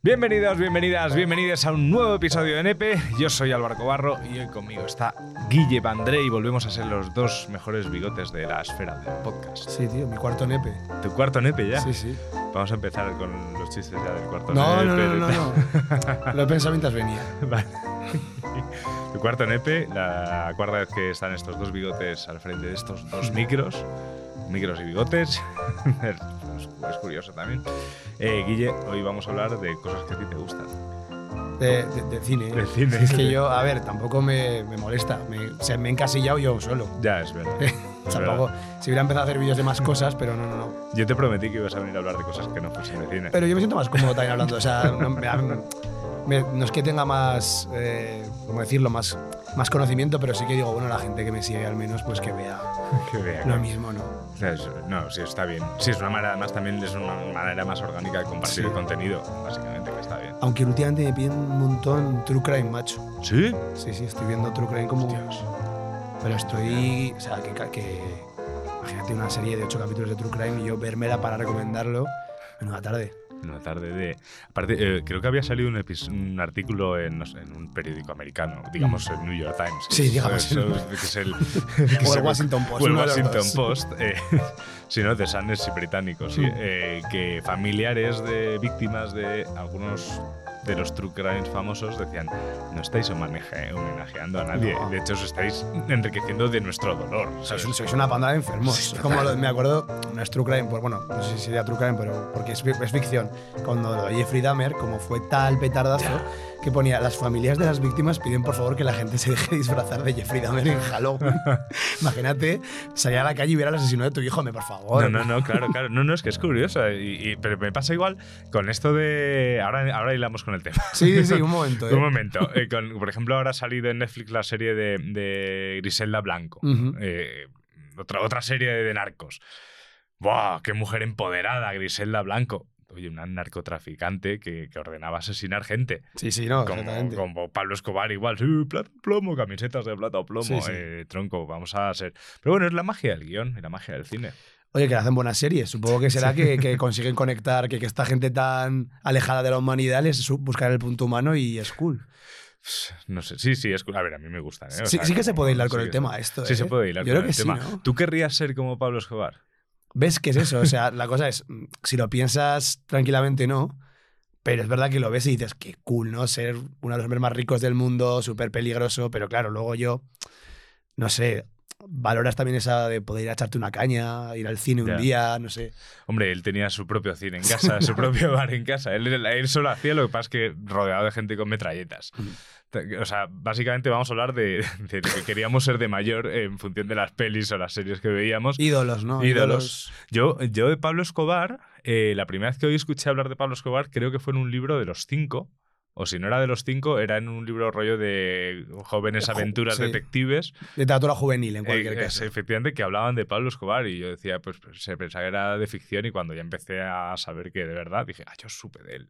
Bienvenidos, bienvenidas, bienvenidos a un nuevo episodio de Nepe. Yo soy Álvaro Cobarro y hoy conmigo está Guille Vandré y volvemos a ser los dos mejores bigotes de la esfera del podcast. Sí, tío, mi cuarto nepe. ¿Tu cuarto Nepe ya? Sí, sí. Vamos a empezar con los chistes ya del cuarto No, Nepe. no, no, no, no. Lo he pensado mientras venía. Vale. Tu cuarto Nepe, la cuarta vez que están estos dos bigotes al frente de estos dos micros, micros y bigotes. es, es curioso también. Eh, Guille, hoy vamos a hablar de cosas que a ti te gustan. De, de- de cine. De cine. Es que yo, a ver, tampoco me, me molesta. Me, o sea, me he encasillado yo solo. Ya, es verdad. Es tampoco. Si hubiera empezado a hacer vídeos de más cosas, pero no, no, no. Yo te prometí que ibas a venir a hablar de cosas que no fuesen de cine. Pero yo me siento más cómodo también hablando. O sea, no, me- no es que tenga más, eh, ¿cómo decirlo? Más, más conocimiento, pero sí que digo, bueno, la gente que me sigue al menos, pues que vea que vea lo que- mismo, ¿no? O sea, es- No, sí, está bien. Sí, es una manera, además también es una manera más orgánica de compartir Sí. el contenido, básicamente, que está bien. Aunque últimamente me piden un montón True Crime, macho. ¿Sí? Sí, sí, estoy viendo True Crime como... Hostias. Pero estoy. O sea, que, que. Imagínate una serie de ocho capítulos de True Crime y yo vermela para recomendarlo en una tarde. Una tarde de... Aparte, eh, creo que había salido un, un artículo en, no sé, en un periódico americano, digamos el New York Times. Sí, es- digamos. eso es- que es el... que O el Washington Post, O el Washington. Post. eh, si no, de Sanders y británicos. sí, Mm. eh, que familiares de víctimas de algunos de los true crimes famosos decían no estáis homenaje- homenajeando a nadie, No. de hecho os estáis enriqueciendo de nuestro dolor. Sois, sois una panda de enfermos. Sí, Como lo- me acuerdo, no es True Crime, pues bueno, no sé si sería True Crime, pero porque es, es ficción. Cuando lo de Jeffrey Dahmer, como fue tal petardazo, que ponía las familias de las víctimas piden por favor que la gente se deje disfrazar de Jeffrey Dahmer en Halloween. Imagínate salir a la calle y ver al asesino de tu hijo, me por favor. No, no, no, claro, claro. No, no, es que es curioso. y- y- pero me pasa igual con esto de. Ahora, ahora hilamos con el tema. Sí, sí, un momento. ¿eh? Un momento. eh, con- por ejemplo, ahora ha salido en Netflix la serie de, de Griselda Blanco. Eh, otra, otra serie de narcos. ¡Buah! ¡Qué mujer empoderada, Griselda Blanco! Oye, una narcotraficante que, que ordenaba asesinar gente. Sí, sí, no, Como, exactamente. como Pablo Escobar, igual. Sí, plata o plomo, camisetas de plata o plomo. Sí, sí. eh, tronco, vamos a ser. Pero bueno, es la magia del guion y la magia del cine. Oye, que hacen buenas series. Supongo que será que, que consiguen conectar, que, que esta gente tan alejada de la humanidad les buscar el punto humano y es cool. No sé, sí, sí, es, a ver, a mí me gustan. ¿eh? O Sí, sea, sí que se puede hilar sí con el tema se- esto. Sí, ¿eh? se puede hilar Yo con creo el que tema. ¿Tú querrías ser como Pablo Escobar? ¿Ves qué es eso? O sea, la cosa es, mm, si lo piensas tranquilamente, no. Pero es verdad que lo ves y dices, qué cool, ¿no? Ser uno de los hombres más ricos del mundo, súper peligroso. Pero claro, luego yo, no sé, valoras también esa de poder ir a echarte una caña, ir al cine un día, no sé. Hombre, él tenía su propio cine en casa, su propio bar en casa. Él, él solo hacía lo que pasa es que rodeado de gente con metralletas. O sea, básicamente vamos a hablar de, de lo que queríamos ser de mayor en función de las pelis o las series que veíamos. Ídolos, ¿no? Ídolos. Yo, yo de Pablo Escobar, eh, la primera vez que hoy escuché hablar de Pablo Escobar, creo que fue en un libro de los cinco. O si no era de los cinco, era en un libro rollo de jóvenes aventuras sí. detectives. Literatura juvenil, en cualquier Eh, caso. efectivamente, que hablaban de Pablo Escobar y yo decía, pues, pues, se pensaba que era de ficción y cuando ya empecé a saber que de verdad, dije, ah, yo supe de él.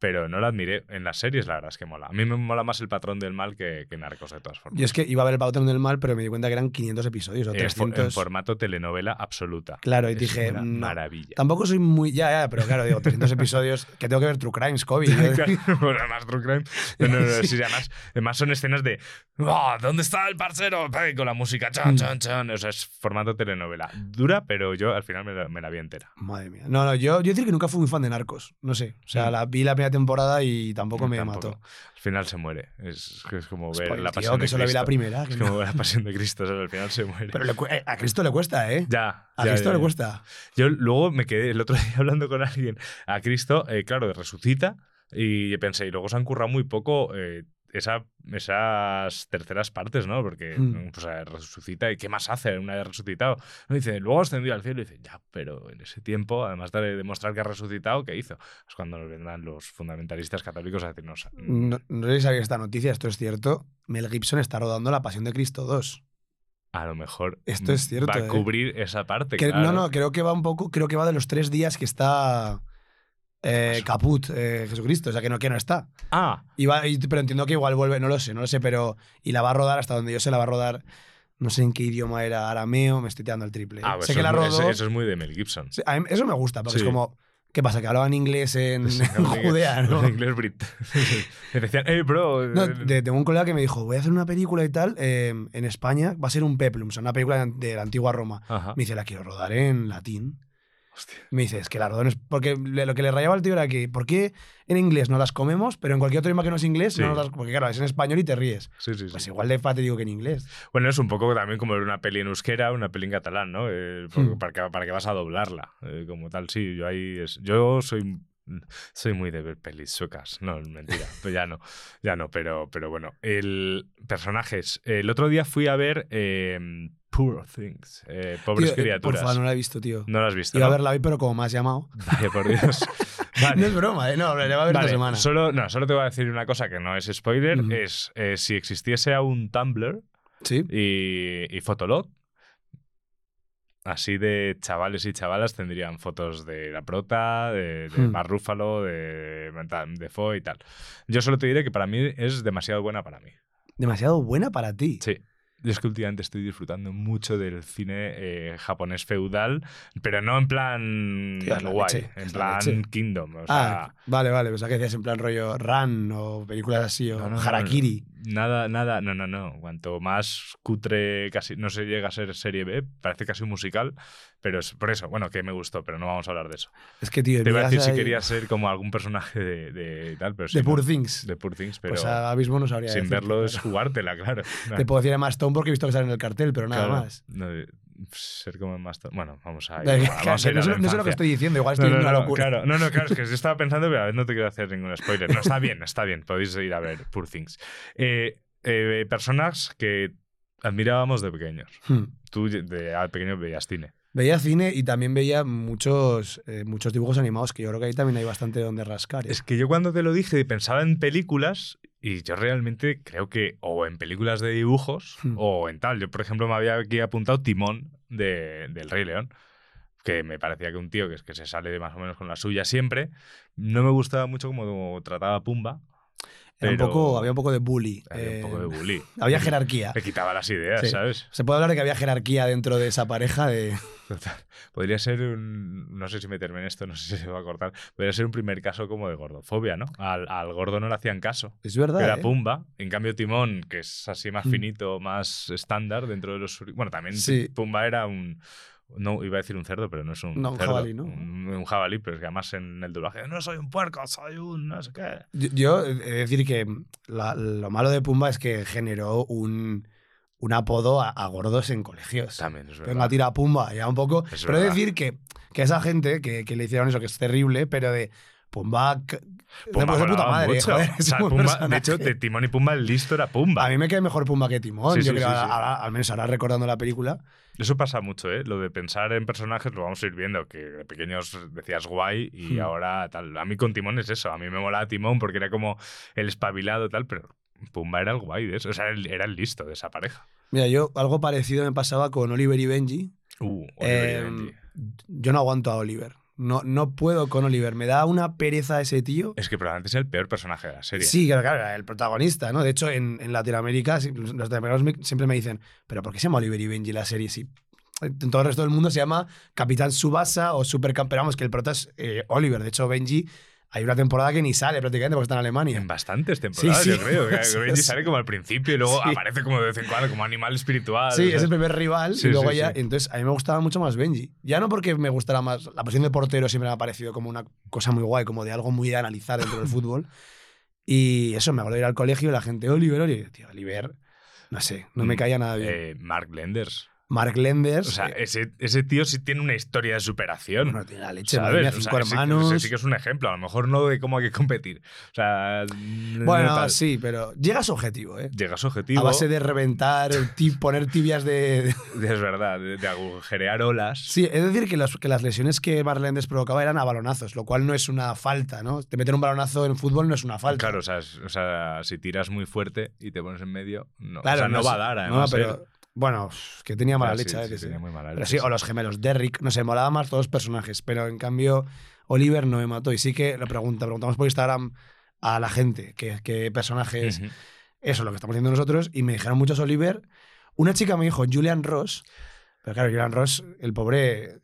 Pero no lo admiré. En las series, la verdad es que mola. A mí me mola más el patrón del mal que, que Narcos, de todas formas. Yo es que iba a ver el patrón del mal, pero me di cuenta que eran 500 episodios o Eh, fo- 300. en formato telenovela absoluta. Claro, y Es dije, una no. maravilla. Tampoco soy muy. Ya, ya, pero claro, digo, 300 episodios que tengo que ver True Crimes, COVID. Claro, bueno, además True Crime. No, no, no, sí, además, además son escenas de "Ah, ¿Dónde está el parcero? Con la música, chan, Mm. chan, chan. O sea, es formato telenovela. Dura, pero yo al final me la, me la vi entera. Madre mía. No, no, yo, yo decir que nunca fui muy fan de Narcos. No sé. O sea, Mm. la vi la primera temporada y tampoco me Tampoco. mató. Al final se muere. Es, es como ver la tío, pasión que de solo vi la Cristo. primera. Es no. como ver la pasión de Cristo. o sea, al final se muere. Pero le eh, a Cristo le cuesta, ¿eh? ya. a ya, Cristo ya, le cuesta. Yo luego me quedé el otro día hablando con alguien. A Cristo, eh, claro, resucita. Y pensé, y luego se han currado muy poco eh, esa, esas terceras partes, ¿no? Porque Mm. pues, eh, resucita y ¿qué más hace una vez resucitado? No, dice, luego ascendió al cielo y dice, ya, pero en ese tiempo, además de demostrar que ha resucitado, ¿qué hizo? Es cuando nos vendrán los fundamentalistas católicos a decirnos, No, no sé si sabía esta noticia, esto es cierto. Mel Gibson está rodando La Pasión de Cristo 2. a lo mejor Esto es cierto, va a ¿eh? cubrir esa parte. Que- claro. No, no, creo que va un poco, creo que va de los tres días que está eh, caput eh, Jesucristo, o sea que no, que no está. Ah, Y va- y- pero entiendo que igual vuelve, no lo sé, no lo sé, pero. Y la va a rodar hasta donde yo sé, la va a rodar. No sé en qué idioma era, arameo, me estoy tirando el triple. ¿eh? ah, sé eso, que la es muy, rodó. eso- eso es muy de Mel Gibson. Sí, a mí eso me gusta, porque Sí. es como. ¿Qué pasa? Que hablaban inglés en, Sí, en Judea, ¿no? de inglés brit. Me decían, hey, bro. No, eh, de- tengo un colega que me dijo, voy a hacer una película y tal, eh, en España va a ser un peplum, o sea, una película de, de la antigua Roma. Ajá. Me dice, la quiero rodar en latín. Hostia. Me dice, es que es- Porque le- lo que le rayaba al tío era que, ¿por qué en inglés no las comemos, pero en cualquier otro idioma que no es inglés, Sí. no nos las Porque claro, es en español y te ríes. Sí, sí. Pues igual de digo que en inglés. Bueno, es un poco también como ver una peli en euskera, una peli en catalán, ¿no? Eh, Hmm. para, que, para que vas a doblarla, eh, como tal. Sí, yo ahí es, yo soy soy muy de ver pelis suecas, no, mentira, ya no, ya no, pero, pero bueno, el personajes. El otro día fui a ver eh, Poor Things, eh, pobres Tío, eh, por criaturas. favor, no la he visto, tío. No lo has visto. Iba a ¿no? verla hoy, pero como me has llamado. Vaya, por Dios. Vale. No es broma, ¿eh? No, la va a ver Vale, semana. Solo, no, solo te voy a decir una cosa que no es spoiler, es eh, si existiese aún Tumblr, Sí. y, y Fotolog. Así de chavales y chavalas tendrían fotos de la prota, de, de Hmm. Mark Ruffalo, de, de Foe y tal. Yo solo te diré que para mí es demasiado buena para mí. Demasiado buena para ti. Sí. Yo es que últimamente estoy disfrutando mucho del cine eh, japonés feudal, pero no en plan la guay, leche, en plan. Kingdom. O ah, sea, vale, vale. Pensaba que decías en plan rollo Run o películas así o No, no, no, Harakiri. Nada, nada, no, no, no. Cuanto más cutre, casi no se llega a ser serie B, parece casi un musical, pero es por eso, bueno, que me gustó, pero no vamos a hablar de eso. Es que, tío, Te iba a decir si querías ser como algún personaje de, de tal, pero sí, Poor Things. de Poor Things, pero pues ahora mismo no sabría sin decirte, verlo es claro. jugártela, claro. Te puedo decir Emma Stone porque he visto que sale en el cartel, pero nada Claro, más. no, ser como más. Bueno, vamos a ir. Que- vamos a ir no, a la no sé lo que estoy diciendo, igual estoy no, una locura. claro, no, no, claro, es que yo estaba pensando, pero a ver, no te quiero hacer ningún spoiler. No, está bien, está bien, podéis ir a ver Poor Things. Eh, eh, personas que admirábamos de pequeños. Hmm. Tú de a pequeño veías cine. Veía cine y también veía muchos, eh, muchos dibujos animados, que yo creo que ahí también hay bastante donde rascar. ¿eh? Es que yo cuando te lo dije pensaba en películas y yo realmente creo que o en películas de dibujos Hmm. o en tal. Yo, por ejemplo, me había aquí apuntado Timón de, del Rey León, que me parecía que un tío que, es que se sale más o menos con la suya siempre. No me gustaba mucho cómo trataba Pumba. Un poco, había un poco de bully. Había eh, un poco de bully. había jerarquía. Le quitaba las ideas, Sí. ¿sabes? Se puede hablar de que había jerarquía dentro de esa pareja de... Total. Podría ser un. No sé si meterme en esto, no sé si se va a cortar. Podría ser un primer caso como de gordofobia, ¿no? Al, al gordo no le hacían caso. Es verdad. que era ¿eh? Pumba. En cambio, Timón, que es así más Mm. finito, más estándar dentro de los. Bueno, también Sí. Pumba era un. No, iba a decir un cerdo, pero no es un No, un cerdo. jabalí, ¿no? Un, un jabalí, pero es que además en el doblaje, no soy un puerco, soy un no sé qué. Yo, yo he de decir que la- lo malo de Pumba es que generó un, un apodo a, a gordos en colegios. También es verdad. Venga, tira Pumba, ya un poco. Es pero he de verdad. decir que, que esa gente que, que le hicieron eso, que es terrible, pero de Pumba. Pumba de puta madre, mucho. joder, O es sea, un Pumba, de hecho, de Timón y Pumba, el listo era Pumba. A mí me cae mejor Pumba que Timón. Sí, yo sí, creo, sí, sí. ahora- al menos ahora recordando la película. Eso pasa mucho, ¿eh? Lo de pensar en personajes lo vamos a ir viendo, que de pequeños decías guay y Hmm. ahora tal. A mí con Timón es eso, a mí me molaba Timón porque era como el espabilado tal, pero Pumba era el guay de eso, o sea, era el listo de esa pareja. Mira, yo algo parecido me pasaba con Oliver y Benji. Uh, Oliver y Eh, Benji. yo no aguanto a Oliver. No, no puedo con Oliver. Me da una pereza ese tío. Es que probablemente es el peor personaje de la serie. Sí, claro, claro, el protagonista, ¿no? De hecho, en, en Latinoamérica, los latinoamericanos siempre me dicen, ¿pero por qué se llama Oliver y Benji la serie? Sí. En todo el resto del mundo se llama Capitán Subasa o Supercampeón. Vamos, que el prota es eh, Oliver. De hecho, Benji, hay una temporada que ni sale prácticamente porque está en Alemania. En bastantes temporadas, Sí, yo sí. creo. Sí, Benji sí. sale como al principio y luego Sí. aparece como de vez en cuando, como animal espiritual. Sí, sea, es el primer rival y luego ya. Entonces, a mí me gustaba mucho más Benji. Ya no porque me gustara más. La posición de portero siempre me ha parecido como una cosa muy guay, como de algo muy de analizar dentro del fútbol. Y eso, me acuerdo de ir al colegio y la gente, Oliver, Oliver. Tío, Oliver, no sé, no me Mm, caía nada bien. eh, Mark Lenders. Mark Lenders. O sea, eh, ese, ese tío sí tiene una historia de superación. bueno, tiene la leche, ¿Sabes? mía, O sea, cinco ese- hermanos. ese sí que es un ejemplo. A lo mejor no de cómo hay que competir. O sea, no bueno, tal. sí, pero llega a su objetivo, ¿eh? Llega a su objetivo. A base de reventar, poner tibias de, Es verdad, de, de agujerear olas. Sí, es decir, que, las- que las lesiones que Marlendes provocaba eran a balonazos, lo cual no es una falta, ¿no? Te meter un balonazo en fútbol no es una falta. Claro, o sea, es- o sea, si tiras muy fuerte y te pones en medio, no, Claro, o sea, no, no va a dar, No, además. pero, él. Bueno, que tenía mala sí, leche sí, veces. tenía muy mala Pero leche, sí, o los gemelos, Derrick, no sé, molaba más todos los personajes, pero en cambio Oliver no me mató. Y sí que le pregunta, preguntamos por Instagram a la gente qué, qué personaje es. Ujú. Eso es lo que estamos haciendo nosotros. Y me dijeron muchos Oliver. Una chica me dijo Julian Ross. Pero claro, Julian Ross, el pobre,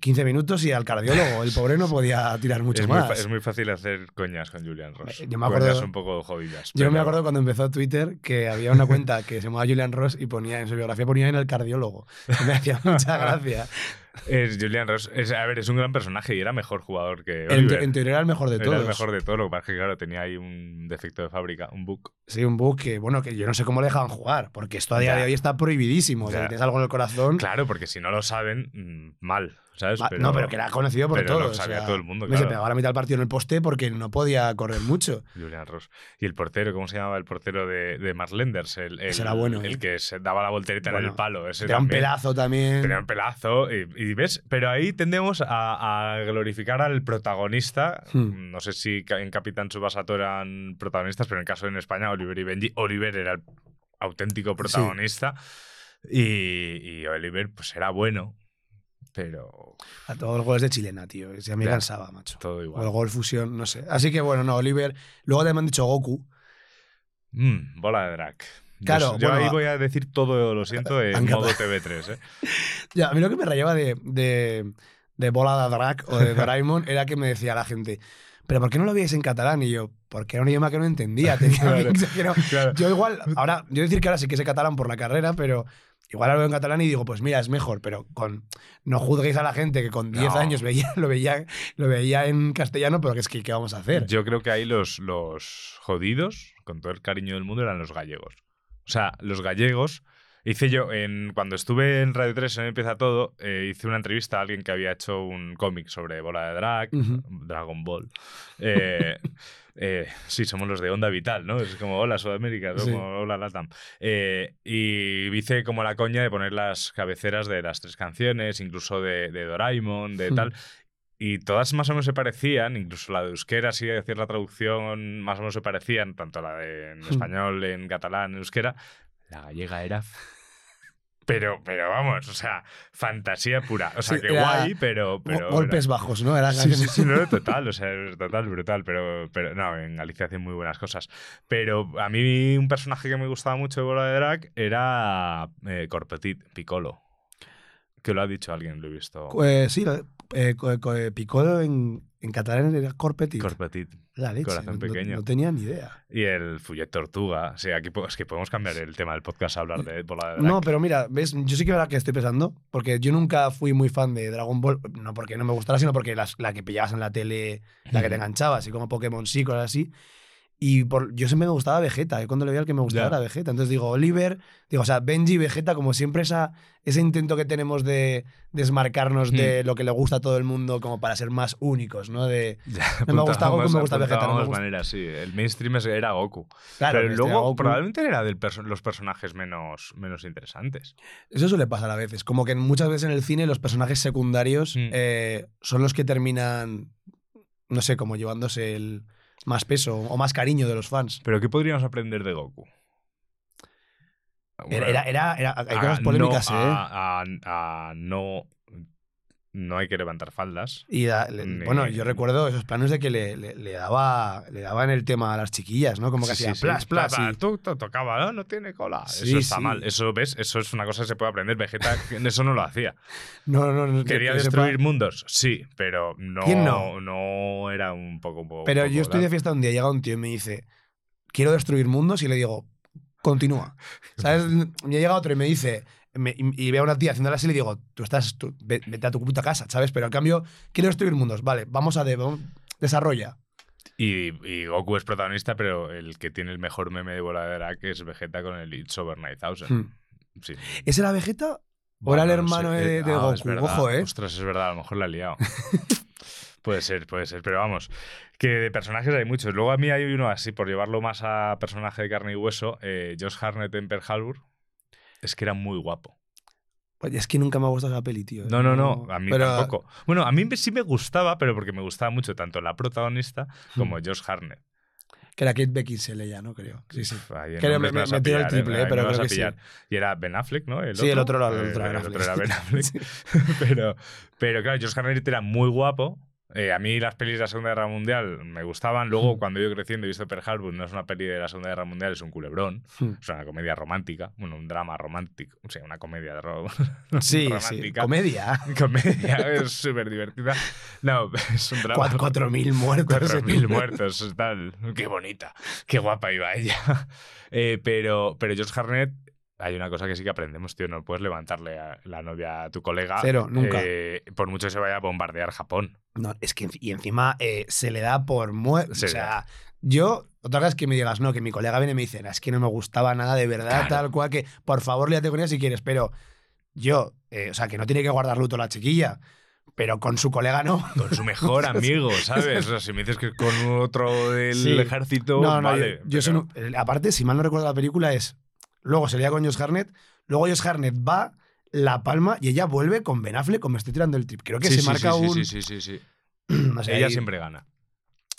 15 minutos y al cardiólogo. El pobre no podía tirar mucho Es muy, más. fa- es muy fácil hacer coñas con Julian Ross. Eh, yo me acuerdo- Coñas un poco jodidas. Yo me acuerdo cuando empezó Twitter que había una cuenta que se llamaba Julian Ross y ponía en su biografía ponía en el cardiólogo. Me hacía mucha gracia. Es Julian Ross. Es, a ver, es un gran personaje y era mejor jugador que En, te- en teoría era el mejor de Era todos. el mejor de todo. Lo que pasa es que, claro, tenía ahí un defecto de fábrica, un bug. Sí, un bug que, bueno, que yo no sé cómo le dejaban jugar, porque esto a día Ya. de hoy está prohibidísimo. O sea, si tienes algo en el corazón. Claro, porque si no lo saben, mm, mal. No, pero que era conocido por pero todos. lo sabía o sea, todo el mundo, claro. Se pegaba la mitad del partido en el poste porque no podía correr mucho. Julian Ross. Y el portero, ¿cómo se llamaba el portero de, de Marlenders? El, el, Ese era bueno, El ¿eh? que se daba la voltereta en el palo. Ese Era un pelazo también. Tenía un pelazo. Y, y ves, pero ahí tendemos a, a glorificar al protagonista. Hmm. No sé si en Capitán Subasato eran protagonistas, pero en el caso en España, Oliver y Benji. Oliver era el auténtico protagonista. Y, y Oliver, pues era bueno, pero A todos los goles de chilena, tío. Se me Ya. cansaba, macho. todo O el igual. gol fusión, no sé. Así que bueno, no, Oliver. Luego también me han dicho Goku. Mm, bola de drag. Claro, yo, bueno, ahí voy a decir todo, lo siento, en modo capaz- TV3. ¿eh? Ya, a mí lo que me rayaba de, de, de Bola de Drag o de Doraemon era que me decía la gente, ¿pero por qué no lo veis en catalán? Y yo, porque era un idioma que no entendía. Tenía Claro. que no- Claro. Yo igual, ahora, yo decir que ahora sí que sé catalán por la carrera, pero igual lo veo en catalán y digo, pues mira, es mejor, pero con no juzguéis a la gente que con 10 No. años veía, lo, veía, lo veía en castellano, pero que es que, ¿qué vamos a hacer? Yo creo que ahí los, los jodidos, con todo el cariño del mundo, eran los gallegos. O sea, los gallegos. Hice yo, en, cuando estuve en Radio 3, en Empieza Todo, eh, hice una entrevista a alguien que había hecho un cómic sobre bola de drag. Dragon Ball. Eh, eh, sí, somos los de Onda Vital, ¿no? Es como hola Sudamérica, ¿no? Sí. como hola Latam. Y hice como la coña de poner las cabeceras de las tres canciones, incluso de, de Doraemon, de Hmm. tal. Y todas más o menos se parecían, incluso la de euskera, sí, decir la traducción, más o menos se parecían, tanto la de en Hmm. español, en catalán, en euskera. La gallega era. Pero, pero vamos, o sea, fantasía pura. O sea, Sí, que guay, pero. pero Go- Golpes bajos, ¿no? Era Sí, sí, sí, no, total, o sea, total, brutal, pero, pero no, en Galicia hacen muy buenas cosas. Pero a mí un personaje que me gustaba mucho de Bola de Drag era eh, Corpetit, Piccolo. Que lo ha dicho alguien, lo he visto. Eh, sí, lo- eh, eh, Piccolo en, en catalán era Corpetit. Corpetit. la leche, corazón no- no- pequeño. No, tenía ni idea. Y el Fullet Tortuga. O sea, aquí es que podemos cambiar el tema del podcast a hablar de Drag. No, pero mira, ves, yo sí que verdad que estoy pensando, porque yo nunca fui muy fan de Dragon Ball, no porque no me gustara, sino porque las- la que pillabas en la tele, la que te Ujú. enganchaba, así como Pokémon sí, cosas así. Y por, yo siempre me gustaba Vegeta, cuando le veía el que me gustaba Ya. era Vegeta. Entonces digo, Oliver, digo, o sea, Benji y Vegeta, como siempre esa, ese intento que tenemos de desmarcarnos Hmm. de lo que le gusta a todo el mundo como para ser más únicos, ¿no? De, No me gusta Goku, me gusta Vegeta, no me gusta. maneras, sí. El mainstream era Goku. claro, pero que luego Goku. probablemente era de los personajes menos, menos interesantes. Eso suele pasar a veces. Como que muchas veces en el cine los personajes secundarios Mm. eh, son los que terminan, no sé, como llevándose el más peso o más cariño de los fans. Pero ¿qué podríamos aprender de Goku? Era, era, era- era- hay a- cosas polémicas, no, ¿eh? a, a- a no, no hay que levantar faldas. Y da- le- Ni- bueno, yo recuerdo esos planos de que le, le, le daba le daban el tema a las chiquillas, ¿no? Como que Sí, hacía sí, sí. plas, plas. Y- tú, tú tocaba, ¿no? No tiene cola. Eso está mal. Eso, ¿ves? Eso es una cosa que se puede aprender. Vegeta eso no lo hacía. No, no, no. que- ¿Quería que sepa- destruir mundos? Sí, pero no, ¿Quién no? no era un poco... un poco- Pero un yo estoy de fiesta un día, llega un tío y me dice, quiero destruir mundos y le digo, continúa. ¿Sabes? Me llega otro y me dice, me- y, y veo a una tía haciéndole así y le digo, tú estás, tú- ve- vete a tu puta casa, ¿sabes? Pero al cambio, quiero destruir mundos, vale, vamos a de, vamos- desarrolla. Y, y Goku es protagonista, pero el que tiene el mejor meme de bola de drag es Vegeta con el It's Over 9000. Hmm. Sí. ¿Ese era Vegeta? ¿O era el no hermano sé. de- de Ah, Goku? Ojo, ¿eh? Ostras, es verdad, a lo mejor la he liado. puede ser, puede ser, pero vamos, que de personajes hay muchos. Luego a mí hay uno así, por llevarlo más a personaje de carne y hueso, eh, Josh Harnett en Pearl Harbor, es que era muy guapo. Pues es que nunca me ha gustado esa peli, tío. No, no, no, a mí Pero- tampoco. Bueno, a mí sí me gustaba, pero porque me gustaba mucho tanto la protagonista Hmm. como Josh Harnett. Que era Kate Beckinsale ya, ¿no? Creo. Sí, sí. Ahí Creo me- me tiro el pillar, triple, eh, pero me creo que sí. Y era Ben Affleck, ¿no? Sí, el otro era- el Eh, otro era Ben el otro era Ben Affleck. Affleck. pero, pero claro, Josh Harnett era muy guapo, Eh, a mí las pelis de la Segunda Guerra Mundial me gustaban. Luego, Mm. cuando yo creciendo he visto Pearl Harbor, no es una peli de la Segunda Guerra Mundial, es un culebrón. Hmm. Es una comedia romántica. Bueno, un drama romántico. O sea, una comedia de ro- Sí, sí. romántica. Comedia. Comedia, es súper divertida. No, es un drama. Cuatro- Cuatro mil muertos. 4.000 muertos, tal. Qué bonita, qué guapa iba ella. Eh, pero, pero Josh Harnett, hay una cosa que sí que aprendemos, tío. No puedes levantarle a la novia a tu colega. Cero, nunca. eh, por mucho que se vaya a bombardear Japón. No, es que y encima eh, se le da por muerto. Se O sea, yo, otra cosa es que me digas, no, que mi colega viene y me dice, "No, es que no me gustaba nada de verdad, Claro. tal cual, que por favor líate con ella si quieres, pero yo, eh, o sea, que no tiene que guardar luto la chiquilla, pero con su colega no. Con su mejor amigo, ¿sabes? O sea, si me dices que con otro del Sí. ego no, no, vale. yo, yo soy pero- un- eh, aparte, si mal no recuerdo la película, es, luego se lía con Josh Harnett, luego Josh Harnett va, la palma y ella vuelve con Ben Affleck, como me estoy tirando el trip. Creo que Sí, se sí, marca sí, un... Sí, sí, sí, sí. no sé, Ella ahí- siempre gana.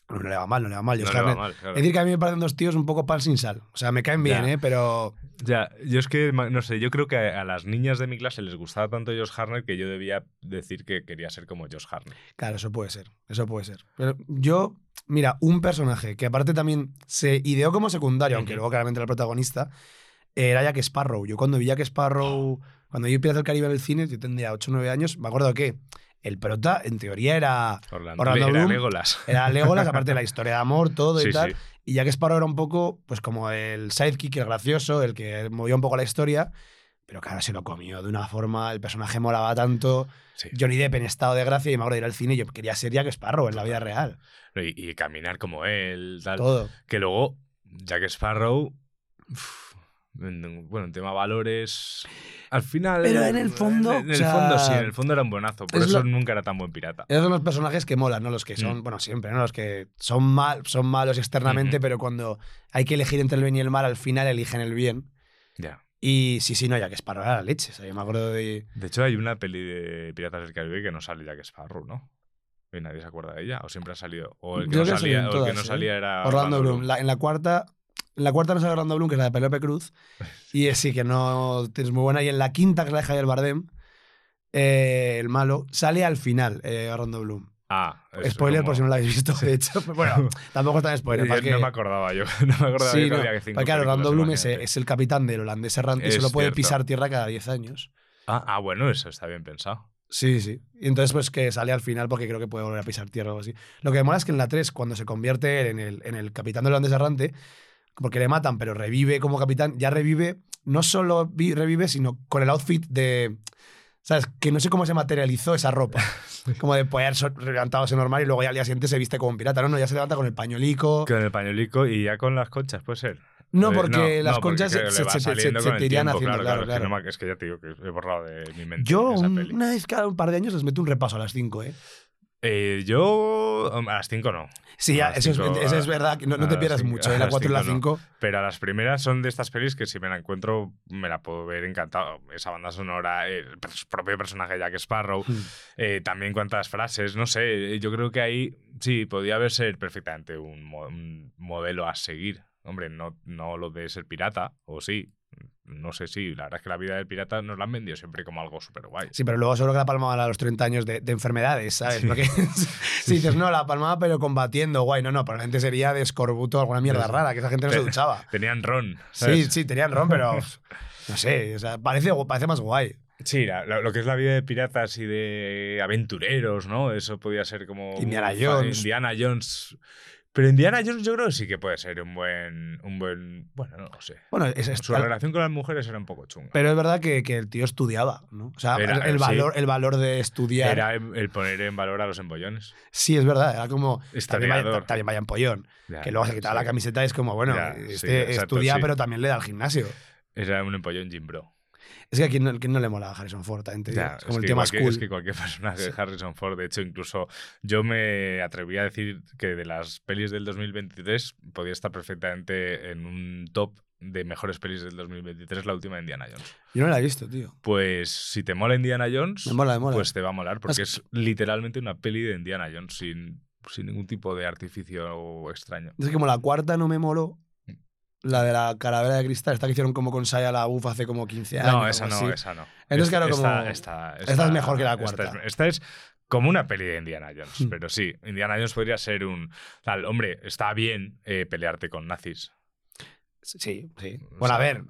No, no le va mal, no le va mal. No Josh le va Harnett. mal, claro. Es decir, que a mí me parecen dos tíos un poco pan sin sal. O sea, me caen bien, Ya. ¿eh? Pero Ya, yo es que, no sé, yo creo que a, las niñas de mi clase les gustaba tanto Josh Harnett que yo debía decir que quería ser como Josh Harnett. Claro, eso puede ser, eso puede ser. Pero yo, mira, un personaje que aparte también se ideó como secundario, aunque luego claramente era el protagonista, era Jack Sparrow. Yo cuando vi Jack Sparrow, cuando vi Piratas del Caribe en el cine, yo tendría 8 o 9 años, me acuerdo que el prota, en teoría, era, Orlando, Orlando era Bloom. Legolas. era Legolas, aparte de la historia de amor, todo Sí, y tal. sí. Y Jack Sparrow era un poco, pues como el sidekick, el gracioso, el que movía un poco la historia. Pero claro, se lo comió de una forma, el personaje molaba tanto. Sí. Johnny Depp en estado de gracia y me acuerdo de ir al cine y yo quería ser Jack Sparrow en la vida real. Y, y caminar como él, tal. Todo. Que luego, Jack Sparrow. uf, en- bueno, en tema valores. Al final. Pero en el fondo, En, en o el sea, fondo sí, en el fondo era un buenazo. Por es eso lo- nunca era tan buen pirata. Esos son los personajes que molan, ¿no? Los que son, Mm. bueno, siempre, ¿no? Los que son, mal, son malos externamente, pero cuando hay que elegir entre el bien y el mal, al final eligen el bien. Ya. Y sí, sí, no, Jack Sparrow era la leche. O sea, yo me acuerdo de... De hecho, hay una peli de Piratas del Caribe que no sale Jack Sparrow, ¿no? Y nadie se acuerda de ella. O siempre ha salido. O el que no salía, o el que no ¿eh? salía era. Orlando Bloom. La- en la cuarta... En la cuarta no sale Orlando Bloom, que es la de Penélope Cruz. Y es sí que no es muy buena. Y en la quinta, que es la de Javier Bardem, eh, el malo, sale al final eh, Orlando Bloom. Ah, Spoiler como- por si no lo habéis visto, de hecho. Bueno, tampoco es tan spoiler. Para que- no me acordaba yo. No me acordaba Sí, no. había que cinco claro, Orlando Bloom es, es el capitán del holandés errante y solo puede cierto. pisar tierra cada 10 años. Ah, ah, bueno, eso está bien pensado. Sí, sí. Y entonces, pues que sale al final porque creo que puede volver a pisar tierra o algo así. Lo que mola es que en la 3, cuando se convierte en el, en el capitán del holandés errante, porque le matan, pero revive como capitán, ya revive, no solo vi- revive, sino con el outfit de. ¿Sabes? Que no sé cómo se materializó esa ropa. Como de poder levantarse normal y luego ya al día siguiente se viste como un pirata. No, no, ya se levanta con el pañuelico. Con el pañuelico y ya con las conchas, puede ser. No, porque las no, conchas se, se- te irían haciendo, claro, Es, que claro. no es que ya te digo que he borrado de mi mente Yo esa peli. una vez cada un par de años les meto un repaso a las 5, ¿eh? Eh, yo a las 5 no. Sí, A eso, es, eso verdad, que no, no te pierdas cinco- mucho, ¿eh? La las 4 y la cinco no. 5. Pero a las primeras son de estas pelis que si me la encuentro me la puedo ver encantado. Esa banda sonora, el propio personaje de Jack Sparrow, Hmm. eh, también cuántas frases, no sé. Yo creo que ahí sí, podía haber ser perfectamente un, mo- un modelo a seguir. Hombre, no, no lo de ser pirata, o sí. No sé si, la verdad es que la vida del pirata nos la han vendido siempre como algo súper guay. Sí, pero luego seguro que la palmaban a los 30 años de, de enfermedades, ¿sabes? Sí. Porque si dices, no, la palmaba pero combatiendo, guay, no, no, probablemente sería de escorbuto alguna mierda Sí. rara, que esa gente no se duchaba. Tenían ron. Sí, ¿sabes? sí, tenían ron, pero no sé, o sea, parece, parece más guay. Sí, la- lo que es la vida de piratas y de aventureros, ¿no? Eso podía ser como. Indiana Jones. Indiana Jones. Pero Indiana Jones yo creo que sí que puede ser un buen. Un buen bueno, no lo sé. Bueno, es, es- Su relación con las mujeres era un poco chunga. pero es verdad que, que el tío estudiaba, ¿no? O sea, Era- el, el sí. valor, el valor de estudiar. Era el el poner en valor a los embollones. Sí, es verdad, era como. También vaya, también vaya en pollón. Ya, Que luego se quitaba sí. la camiseta y es como, bueno, Ya, sí, este exacto, estudia, pero también le da al gimnasio. Era un empollón Jim Bro. Es que a quien no, le mola a Harrison Ford, también te digo. Ya, Es como el tío más cool. Es que cualquier personaje de Harrison Ford, de hecho, incluso yo me atreví a decir que de las pelis del 2023 podía estar perfectamente en un top de mejores pelis del 2023, la última de Indiana Jones. Yo no la he visto, tío. Pues si te mola Indiana Jones, Me mola, me mola. pues te va a molar, porque Es es literalmente una peli de Indiana Jones sin, sin ningún tipo de artificio extraño. Es que como la cuarta no me moló, la de la calavera de cristal, esta que hicieron como con Saya la buff hace como 15 años. No, esa no, así. esa no. Entonces, claro, esta, como- esta, esta es mejor que la cuarta. es- Esta es, Como una peli de Indiana Jones, Hmm. pero sí, Indiana Jones podría ser un... Tal, hombre, está bien eh, pelearte con nazis. Sí, sí. O Bueno, a ver.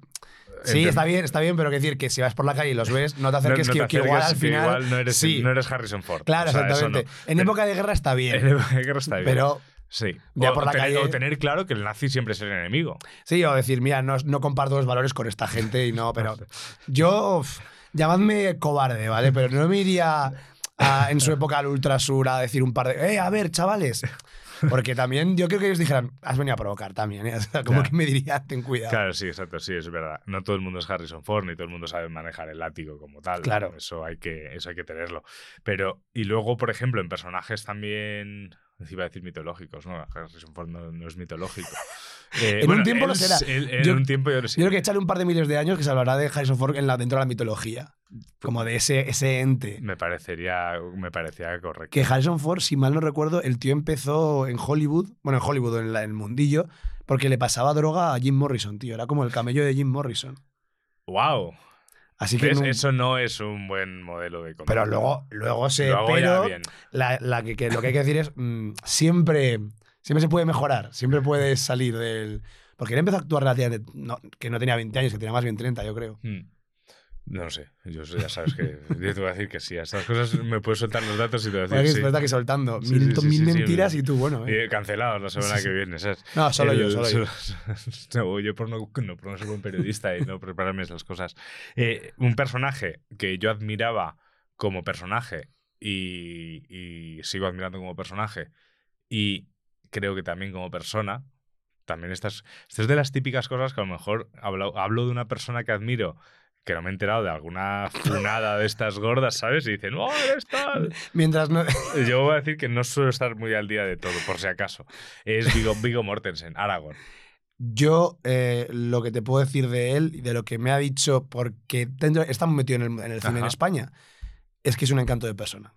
Sí, está bien, está bien, pero que decir que si vas por la calle y los ves, no te acerques no que, te que igual acerques, al final. igual no eres, sí. no eres Harrison Ford. Claro, O sea, exactamente. En Pero- época de guerra está bien. En época de guerra está bien. Pero Sí. Ya o, por la tener, calle- o tener claro que el nazi siempre es el enemigo. sí, o decir, mira, no, no comparto los valores con esta gente y no, pero yo, uf, llamadme cobarde, ¿vale? Pero no me iría a- en su época al Ultrasur a decir un par de, eh, a ver, chavales. Porque también yo creo que ellos dijeran, has venido a provocar también, ¿eh? O sea, como Claro. que me dirían, ten cuidado. Claro, sí, exacto, sí, es verdad. No todo el mundo es Harrison Ford, ni todo el mundo sabe manejar el látigo como tal. Claro. Eso hay que, eso hay que tenerlo. Pero, y luego, por ejemplo, en personajes también. Iba a decir mitológicos, ¿no? Harrison Ford no, no es mitológico. Eh, En un tiempo él lo será. él- en Yo- un tiempo yo creo que sí. Yo creo que echarle un par de miles de años que se hablará de Harrison Ford en la, dentro de la mitología. Como de ese, ese ente. Me parecería, me parecía correcto. Que Harrison Ford, si mal no recuerdo, el tío empezó en Hollywood, bueno, en Hollywood, en, la- en el mundillo, porque le pasaba droga a Jim Morrison, tío. Era como el camello de Jim Morrison. ¡Wow! Así que. Eso no es un buen modelo de conducta. pero luego, luego se. Luego pero la, la que, que lo que hay que decir es. mm, siempre. Siempre se puede mejorar. Siempre puedes salir del. Porque él empezó a actuar relativamente. no, que no tenía 20 años, que tenía más bien 30, yo creo. Hmm. No sé, yo ya sabes que yo te voy a decir que sí. A estas cosas me puedes soltar los datos y te voy a decir es sí. verdad que soltando Sí, mil, sí, mil mentiras y tú, bueno. eh. Y cancelados la semana que viene, ¿sabes? No, solo yo, El- solo yo. No, yo por no, no, por no ser buen periodista y no prepararme esas cosas. Eh, un personaje que yo admiraba como personaje y, y sigo admirando como personaje y creo que también como persona, también estas, esto es de las típicas cosas que a lo mejor hablo, hablo de una persona que admiro que no me he enterado de alguna funada de estas gordas, ¿sabes? Y dicen, ¡oh, eres tal! Mientras no. Yo voy a decir que no suelo estar muy al día de todo, por si acaso. Es Vigo, Vigo Mortensen, Aragorn. Yo eh, lo que te puedo decir de él y de lo que me ha dicho, porque dentro, está muy metido en el, en el cine en Ajá. España, es que es un encanto de persona.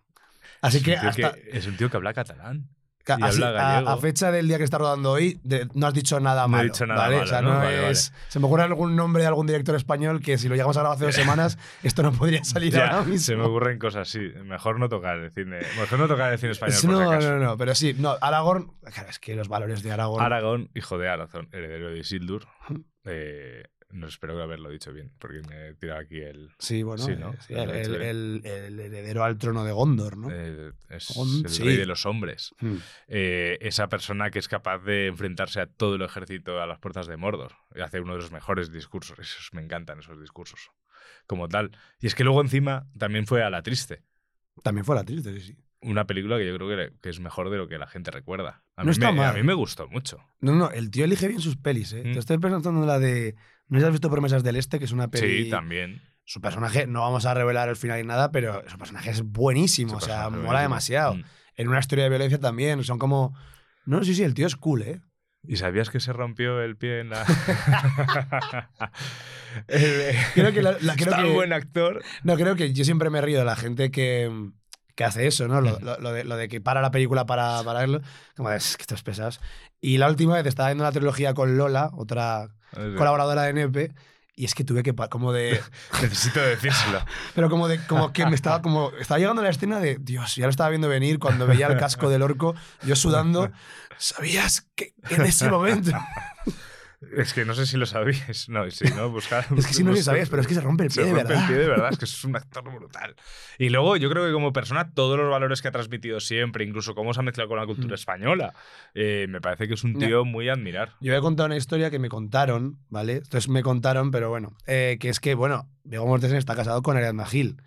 Así Es que un tío hasta que- es un tío que habla catalán. Así, a, fecha del día que está rodando hoy, de- no has dicho nada No he malo. dicho nada ¿vale? malo, O sea, ¿no? no Vale, es- Se me ocurre algún nombre de algún director español que si lo llegamos a grabar hace dos semanas, esto no podría salir Ya, ahora mismo. se me ocurren cosas así. Mejor no tocar el cine. Mejor no tocar el cine español, Es- por no, acaso. no, no, pero sí, no, Aragorn, claro, es que los valores de Aragorn. Aragón, hijo de Aragorn, heredero de Isildur. Eh, no espero haberlo dicho bien, porque me he tirado aquí el. sí, bueno, Sí, eh, ¿no? sí, Lo el, el- el- el heredero al trono de Gondor, ¿no? eh, es el sí. rey de los hombres. Hmm. Eh, esa persona que es capaz de enfrentarse a todo el ejército a las puertas de Mordor y hacer uno de los mejores discursos. Esos, me encantan esos discursos. Como tal. Y es que luego encima también fue a La Triste. También fue la triste, sí, sí. Una película que yo creo que, que es mejor de lo que la gente recuerda. A, No mí, está me, mal. a mí me gustó mucho. No, no, el tío elige bien sus pelis, ¿eh? Mm. Te estoy pensando en la de. No has visto Promesas del Este, que es una peli. Sí, también. Su personaje, no vamos a revelar el final ni nada, pero su personaje es buenísimo, o sea, mola demasiado. Mm. En una historia de violencia también, son como. No, sí, sí, el tío es cool, ¿eh? ¿Y sabías que se rompió el pie en la. El- Creo que la- la- creo Es tan que- buen actor. No, creo que yo siempre me río de la gente que, que hace eso, ¿no? Lo, Mm. lo- lo de, lo de que para la película para, para verlo. Como de, es que estos pesados. Y la última vez estaba viendo la trilogía con Lola, otra colaboradora de NEP, y es que tuve que, como de, Necesito decírselo. pero como de, como que me estaba, como, estaba llegando a la escena de, Dios, ya lo estaba viendo venir cuando veía el casco del orco, yo sudando, ¿sabías que en ese momento? Es que no sé si lo sabías. No, sí, no, buscar. Es que sí, no lo sabías, pero es que se rompe el Se pie de rompe verdad. el pie de verdad, es que es un actor brutal. Y luego yo creo que como persona, todos los valores que ha transmitido siempre, incluso cómo se ha mezclado con la cultura Mm. española, eh, me parece que es un tío muy a admirar. Yo voy a contar una historia que me contaron, ¿vale? Entonces me contaron, pero bueno, eh, que es que, bueno, Diego Mortensen está casado con Ariadna Gil.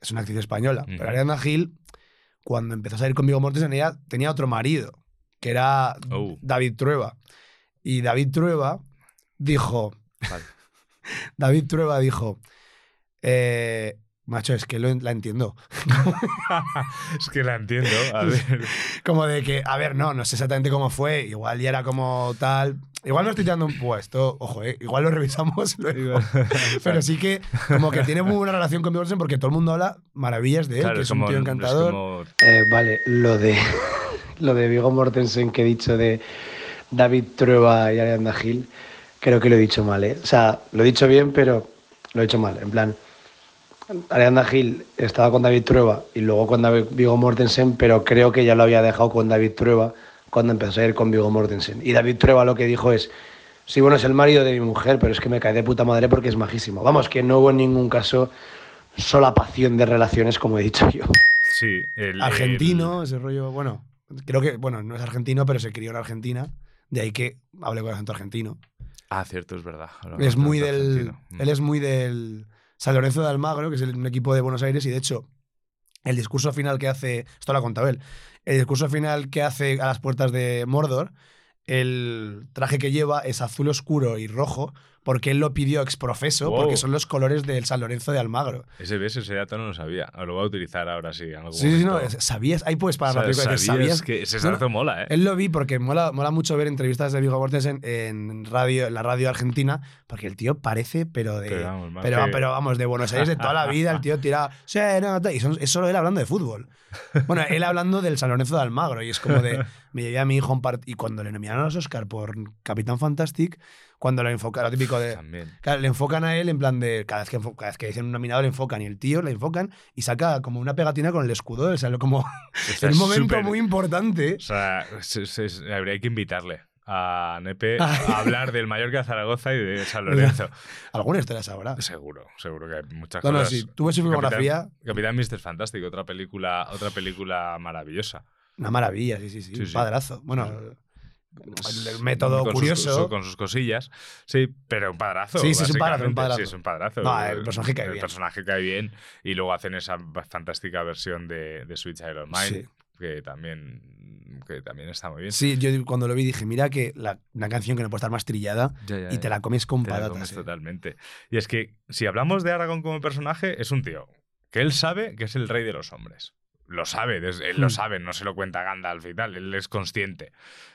Es una actriz española. Ujú. Pero Ariadna Gil, cuando empezó a salir con Diego Mortensen, ella tenía otro marido, que era Oh. David Trueba. Y David Trueba dijo, Vale. David Trueba dijo, eh, macho, es que lo la entiendo. es que la entiendo. A ver. Como de que, a ver, no, no sé exactamente cómo fue, igual ya era como tal. Igual no estoy tirando un puesto, ojo, eh, igual lo revisamos luego. Pero sí que como que tiene muy buena relación con Mortensen porque todo el mundo habla maravillas de él, Claro, que es un tío encantador. como- Eh, vale, lo de, lo de Vigo Mortensen que he dicho de David Trueba y Ariadna Gil, creo que lo he dicho mal, ¿eh? O sea, lo he dicho bien, pero lo he dicho mal. En plan, Arianda Gil estaba con David Trueba y luego con David Vigo Mortensen, pero creo que ya lo había dejado con David Trueba cuando empezó a ir con Vigo Mortensen. Y David Trueba lo que dijo es, sí, bueno, es el marido de mi mujer, pero es que me cae de puta madre porque es majísimo. Vamos, que no hubo en ningún caso solapación de relaciones, como he dicho yo. Sí, el, Argentino, ese rollo, bueno, creo que, bueno, no es argentino, pero se crió en Argentina, de ahí que hable con acento argentino. Ah, cierto, es verdad. Es muy del, él es muy del San Lorenzo de Almagro, que es un equipo de Buenos Aires, y de hecho, el discurso final que hace, esto lo ha contado él, el discurso final que hace a las puertas de Mordor, el traje que lleva es azul oscuro y rojo, porque él lo pidió exprofeso, Wow. porque son los colores del San Lorenzo de Almagro. Ese ves, ese dato no lo sabía. Lo voy a utilizar ahora sí. en algún Sí, sí, no, sabías, ahí puedes parar la película, ¿sabías sabías que ese No, no, mola, ¿eh? Él lo vi porque mola, mola mucho ver entrevistas de Vigo Mortensen en, radio, en la radio argentina, porque el tío parece, pero de. Pero vamos, pero, que- pero vamos, de Buenos Aires de toda la vida, el tío tira. "Sí, no, tal", y son- es solo él hablando de fútbol. Bueno, él hablando del San Lorenzo de Almagro, y es como de. Me llevé a mi hijo un part- Y cuando le nominaron a los Oscar por Capitán Fantastic, cuando lo enfocaron, lo típico de. Claro, le enfocan a él en plan de. Cada vez que, cada vez que dicen un nominado, le enfocan y el tío le enfocan y saca como una pegatina con el escudo del San como. En un momento muy importante. O sea, se- se- habría que invitarle a Nepe a hablar del Mallorca Zaragoza y de San Lorenzo. Alguna historia sabrá. Seguro, seguro que hay muchas No, no, cosas. sí. Tuve su Capitán- filmografía. Capitán Mr. Fantástico, otra película, otra película maravillosa. Una maravilla, sí, sí, sí. Sí, un sí. padrazo. Bueno, el, el método Con sus- curioso. su- con sus cosillas. Sí, pero un padrazo. Sí, sí, es un padrazo, un padrazo. Sí, es un padrazo. No, el personaje cae El bien. personaje cae bien. Y luego hacen esa fantástica versión de, de Switch Iron Mind, Sí. que, también, que también está muy bien. Sí, yo cuando lo vi dije, mira que la- una canción que no puede estar más trillada Ya, ya, y te la comes con patatas. eh. totalmente. Y es que si hablamos de Aragorn como personaje, es un tío que él sabe que es el rey de los hombres. Lo sabe, él lo Hmm. sabe, no se lo cuenta Gandalf y tal, él es consciente.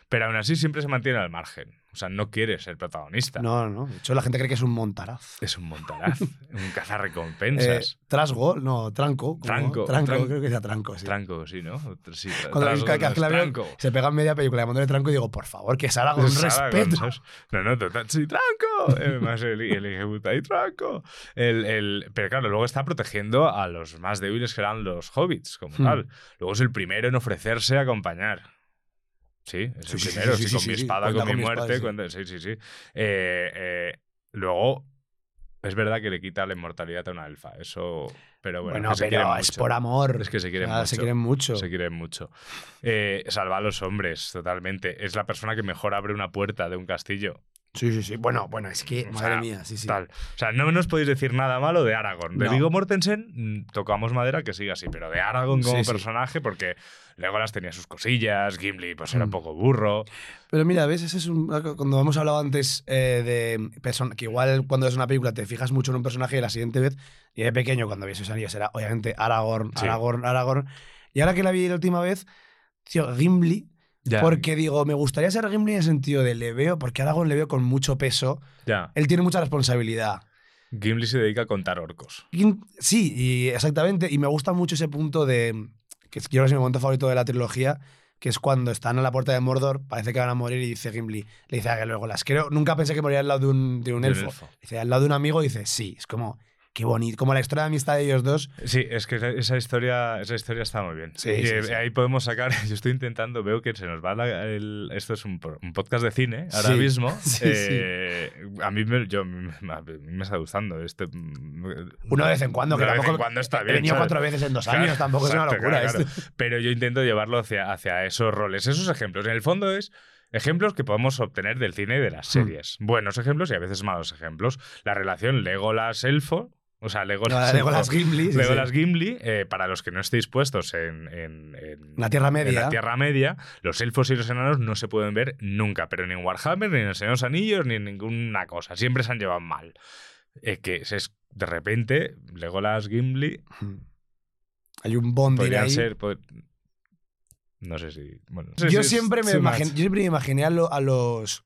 Pero aún así siempre se mantiene al margen. O sea, no quiere ser protagonista. No, no. De hecho, la gente cree que es un montaraz. Es un montaraz, un Eh, cazarrecompensas. trasgo, no, tranco. Tranco, Tranco, tran- creo que sea tranco, sí. Tranco, sí, ¿no? Sí, Cuando trasgo que la es veo, tranco. se pega en media película llamándole tranco y digo, por favor, que un Es Aragorn, respeto. No, no, total. Sí, tranco. Eh, el, el ejecuta y tranco. El, el- pero claro, luego está protegiendo a los más débiles que eran los hobbits, como Hmm. tal. Luego es el primero en ofrecerse a acompañar. Sí, es el sí, primero. sí, con mi espada, con mi muerte. espada, sí. sí, sí, sí. Eh, eh, luego, es verdad que le quita la inmortalidad a una elfa. Eso. Pero bueno, Bueno, que pero es mucho. por amor. Es que se quieren mucho. Se quieren mucho. Se quieren mucho. Eh, salva a los hombres, totalmente. Es la persona que mejor abre una puerta de un castillo. Sí, sí, sí. Bueno, bueno, es que, madre sea, mía, sí, sí. Tal. O sea, no nos podéis decir nada malo de Aragorn. De No. Mortensen, mm, tocamos madera que siga así, pero de Aragorn como Sí, sí. personaje, porque Legolas tenía sus cosillas, Gimli pues era un Mm. poco burro. Pero mira, ¿ves? Ese es un. Cuando hemos hablado antes eh, de persona que igual cuando es una película te fijas mucho en un personaje y la siguiente vez, y de pequeño cuando vi esos anillos era obviamente Aragorn, Sí. Aragorn, Aragorn. Y ahora que la vi la última vez, tío, Gimli, Porque digo, me gustaría ser Gimli en el sentido de le veo, porque Aragorn le veo con mucho peso, él tiene mucha responsabilidad. Gimli se dedica a contar orcos. Y- Sí, y exactamente. Y me gusta mucho ese punto de. que creo que es mi momento favorito de la trilogía, que es cuando están a la puerta de Mordor, parece que van a morir y dice Gimli, le dice a luego las creo, nunca pensé que moriría al lado de un, de elfo. elfo. Dice, al lado de un amigo, dice, sí, es como, qué bonito. Como la historia de amistad de ellos dos. Sí, es que esa- historia, esa historia está muy bien. Sí, y sí, eh, sí. ahí podemos sacar, yo estoy intentando, veo que se nos va la- el, esto es un, podcast de cine ahora mismo. Eh, A mí me, yo, me, a mí me está gustando. Este, Uno de vez en cuando, que de vez en tampoco- cuando está He bien. venido ¿sabes? cuatro veces en dos Claro, años, tampoco es una locura. claro. Pero yo intento llevarlo hacia, hacia esos roles, esos ejemplos. En el fondo es ejemplos que podemos obtener del cine y de las Hmm. series. Buenos ejemplos y a veces malos ejemplos. La relación Legolas-Elfo, o sea, Legolas, Luego las Gimli. sí, sí. Legolas Gimli, eh, para los que no estéis puestos en, en- en- La Tierra en Media. la Tierra Media, los elfos y los enanos no se pueden ver nunca, pero ni en Warhammer, ni en el Señor de los Anillos, ni en ninguna cosa. Siempre se han llevado mal. Eh, que es, de repente, Legolas Gimli. Hay un bonding ahí. ser. pod- No sé si. Bueno, no sé yo, si siempre me yo siempre me imaginé a, lo- a los,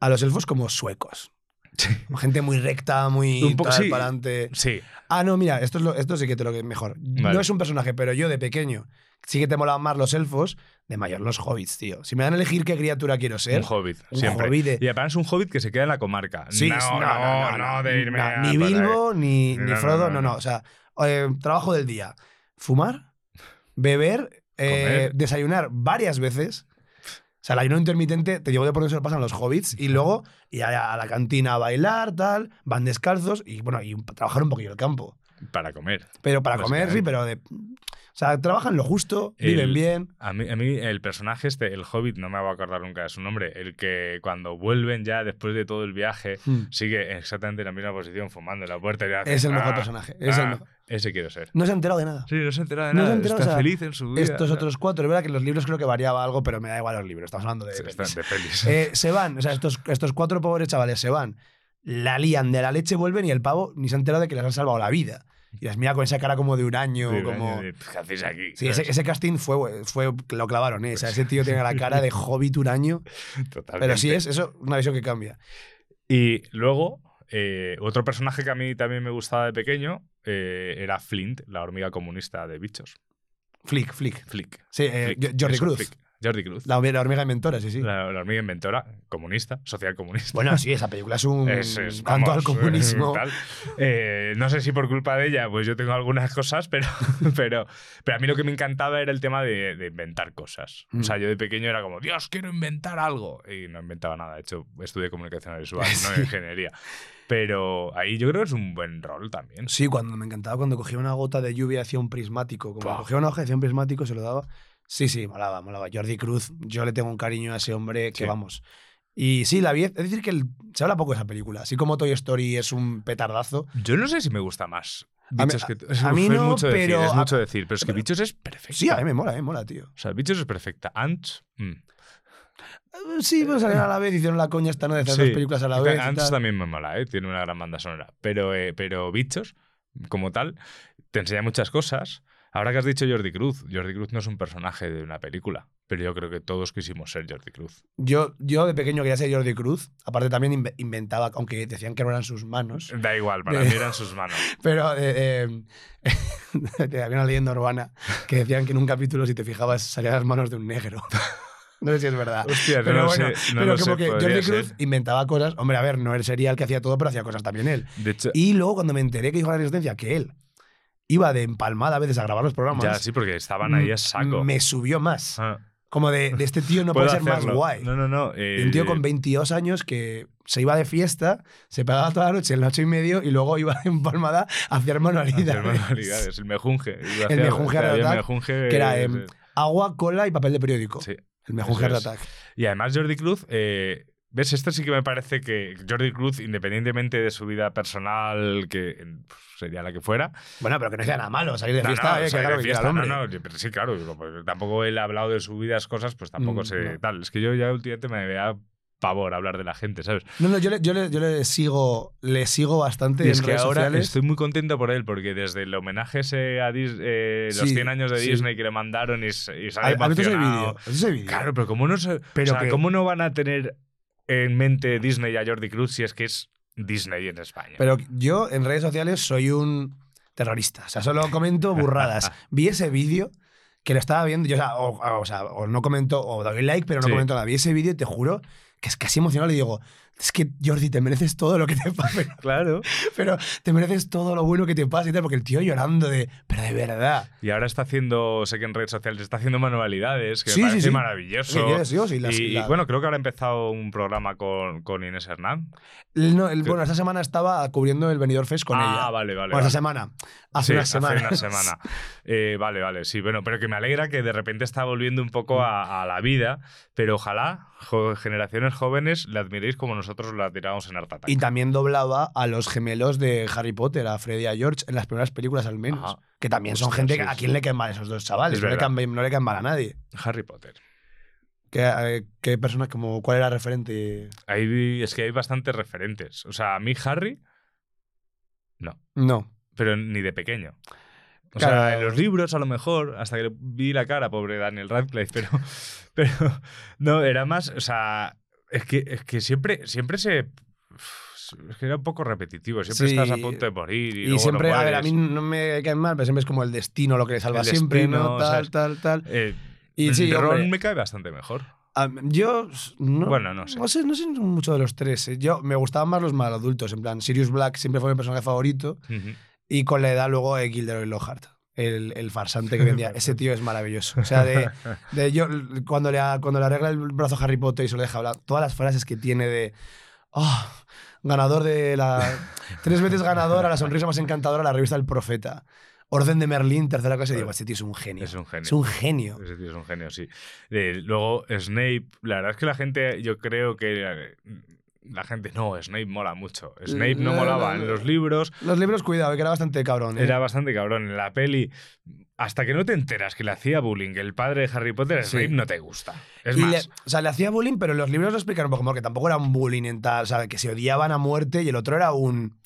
a los elfos como suecos. Gente muy recta, muy Un poco- sí. para adelante. Sí, Ah, no, mira, esto, es lo- esto sí que te lo que mejor. Vale. No es un personaje, pero yo de pequeño sí que te molaban más los elfos, de mayor los hobbits, tío. Si me dan a elegir qué criatura quiero ser, un hobbit. un siempre. hobbit de- Y además es un hobbit que se queda en la comarca. Sí, no, sí, no, no, de irme no, a ni. Bilbo, ni, No, ni no, Frodo, no, no, no. no. O sea, eh, trabajo del día. Fumar, beber, eh, desayunar varias veces. O sea, el ayuno intermitente, te digo de por dónde se lo pasan los hobbits y luego y a, a la cantina a bailar, tal, van descalzos y bueno, y trabajar un poquillo el campo. Para comer. Pero para comer, sí, pero de. O sea, trabajan lo justo, El- viven bien. A mí, a mí el personaje este, el Hobbit, no me voy a acordar nunca de su nombre, el que cuando vuelven ya después de todo el viaje Hmm. sigue exactamente en la misma posición fumando en la puerta. y hace, Es el mejor "Ah, personaje. Es el ah, mejor. Ese quiero ser. No se ha enterado de nada. Sí, no se ha enterado de No se nada. enterado, Está o sea, feliz en su vida. Estos otros cuatro, es verdad que los libros creo que variaba algo, pero me da igual los libros. Estamos hablando de. Sí, pelis. de pelis. Eh, se van, o sea, estos, estos cuatro pobres chavales se van, la lían de la leche, vuelven y el pavo ni se ha enterado de que les han salvado la vida. Y las mira con esa cara como de un año, De- como. de- ¿Qué hacéis aquí? Sí, ese, ese casting fue, fue lo clavaron, ¿eh? O sea, ese tío tiene la cara de hobbit huraño. Totalmente. Pero sí es eso, una visión que cambia. Y luego, eh, otro personaje que a mí también me gustaba de pequeño eh, era Flint, la hormiga comunista de bichos. Flick, Flick. Flick. Sí, eh, Flick, Jordi Cruz. Flick. Jordi Cruz. La, la hormiga inventora, sí, sí. La, la hormiga inventora, comunista, social comunista. Bueno, sí, esa película es un Es- es, vamos, al comunismo. Eh, no sé si por culpa de ella, pues yo tengo algunas cosas, pero, pero, pero a mí lo que me encantaba era el tema de, de inventar cosas. O sea, Mm. yo de pequeño era como, Dios, quiero inventar algo. Y no inventaba nada. De hecho, estudié comunicación visual, Sí. no ingeniería. Pero ahí yo creo que es un buen rol también. Sí, cuando me encantaba cuando cogía una gota de lluvia hacía un prismático. Como cogía una hoja hacía un prismático, se lo daba. Sí, sí, molaba, molaba. Jordi Cruz, yo le tengo un cariño a ese hombre que Sí. vamos. Y sí, la vi. Es decir, que el- se habla poco de esa película. Así como Toy Story es un petardazo. Yo no sé si me gusta más. A mí- Bichos que a mí es no, mucho decir, pero es a- mucho decir, pero es que pero- Bichos es perfecto. Sí, a mí me mola, me mola, tío. O sea, Bichos es perfecta. Ants, mm. Eh, Sí, pero salieron a la vez, hicieron la coña esta, ¿no? De hacer Sí. dos películas a la vez. tal. también me mola, ¿eh? tiene una gran banda sonora. Pero, eh, pero Bichos, como tal, te enseña muchas cosas. Ahora que has dicho Jordi Cruz, Jordi Cruz no es un personaje de una película, pero yo creo que todos quisimos ser Jordi Cruz. Yo, yo de pequeño quería ser Jordi Cruz. Aparte también inve- inventaba, aunque decían que no eran sus manos. Da igual, para De- mí eran sus manos. Pero eh, eh, había una leyenda urbana que decían que en un capítulo, si te fijabas, salían las manos de un negro. No sé si es verdad. Hostia, no pero lo bueno, sé, no pero como sé, que Jordi Cruz ser. inventaba cosas. Hombre, a ver, no él sería el que hacía todo, pero hacía cosas también él. De hecho, Y luego cuando me enteré que dijo la resistencia que él iba de empalmada a veces a grabar los programas, ya sí, porque estaban ahí a saco. me subió más. Ah, Como de, de este tío no puede ser más hacerlo. guay. No, no, no. Y un tío eh, con 22 años que se iba de fiesta, se pegaba toda la noche en las 8 y medio y luego iba en palmada a hacer manualidades. hacer manualidades, el mejunje. El mejunje Attack, mejunje, que era eh, em, agua, cola y papel de periódico. sí. El mejunje Eso Art es. Attack. Y además Jordi Cruz, eh, ¿ves? Esto sí que me parece que Jordi Cruz, independientemente de su vida personal, que eh, sería la que fuera, Bueno, pero que no hacía nada malo salir de No, fiesta, no, eh, que salir de fiesta, no, no, pero sí, claro, pues tampoco él ha hablado de su vida, cosas, pues tampoco Mm, sé no. tal. Es que yo ya últimamente me da pavor hablar de la gente, ¿sabes? No, no, yo le, yo le, yo le sigo, le sigo bastante Y es en que redes ahora sociales. estoy muy contento por él, porque desde el homenaje ese a Dis- eh, los Sí, 100 años de sí. Disney que le mandaron y, y. ¿Has visto ese vídeo? Claro, pero ¿cómo no, se- Pero o sea, que- ¿cómo no van a tener en mente Disney a Jordi Cruz si es que es Disney en España? Pero yo en redes sociales soy un terrorista. O sea, solo comento burradas. Vi ese vídeo que lo estaba viendo. Yo, o, sea, o, o sea, o no comento, o doy like, pero no Sí. comento nada. Vi ese vídeo y te juro que es casi emocional. Y digo, es que Jordi, te mereces todo lo que te pasa. Claro. pero te mereces todo lo bueno que te pasa y tal. Porque el tío llorando de, pero de verdad. Y ahora está haciendo, sé que en redes sociales está haciendo manualidades, que Sí, me sí, parece sí. maravilloso. ¿Qué quieres, Dios? Y las- y, y la- bueno, creo que ahora ha empezado un programa con, con Inés Hernán. No, el- bueno, esta semana estaba cubriendo el Benidorm Fest con ah, ella. vale, vale. Bueno, vale. esta semana. Hace Sí, una semana. Hace una semana. Eh, vale, vale, sí. Bueno, pero que me alegra que de repente está volviendo un poco a, a la vida, pero ojalá generaciones jóvenes le admiréis como nosotros la tiramos en Art Attack. Y también doblaba a los gemelos de Harry Potter, a Freddy y a George, en las primeras películas al menos. Ajá. Que también son gente sí, a sí. quién le caen mal esos dos chavales. Es No le, caen, no le caen mal a nadie. Harry Potter. ¿Qué, eh, qué persona, como, cuál era referente? Ahí es que hay bastantes referentes. O sea, a mí Harry, no. No. pero ni de pequeño. O Claro. sea, en los libros a lo mejor, hasta que le vi la cara, pobre Daniel Radcliffe, pero, pero no, era más, o sea, es que, es que siempre, siempre se... Es que era un poco repetitivo, siempre Sí. estás a punto de morir. Y, Y, luego no siempre, a ver, a mí no me caen mal, pero siempre es como el destino lo que le salva El siempre, destino, ¿no? Tal, ¿sabes? tal, tal. Eh, Y sí, Ron hombre, me cae bastante mejor. a- yo no, Bueno, no sé. No sé, no sé mucho de los tres. eh. Yo me gustaban más los maladultos, en plan, Sirius Black siempre fue mi personaje favorito. Ujú. Y con la edad luego eh, Gilderoy Lockhart. El, el farsante que vendía. Ese tío es maravilloso. O sea, de, de yo, cuando, le, a- cuando le arregla el brazo a Harry Potter y se lo deja hablar, todas las frases que tiene de. "Ah, ganador de la. Tres veces ganador a la sonrisa más encantadora de la revista El Profeta. Orden de Merlín, tercera clase. Digo, este tío es un genio. Es un genio. Es un genio. Ese tío es un genio, sí. Eh, luego, Snape, la verdad es que la gente, yo creo que eh, la gente, no, Snape mola mucho. Snape no No, molaba no, en los libros, Los libros, cuidado, que era bastante cabrón. ¿eh? era bastante cabrón. En la peli, hasta que no te enteras que le hacía bullying el padre de Harry Potter, Sí. Snape no te gusta. Es Y más, le, o sea, le hacía bullying, pero en los libros lo explicaron un poco mejor, que tampoco era un bullying en tal, o sea, que se odiaban a muerte y el otro era un.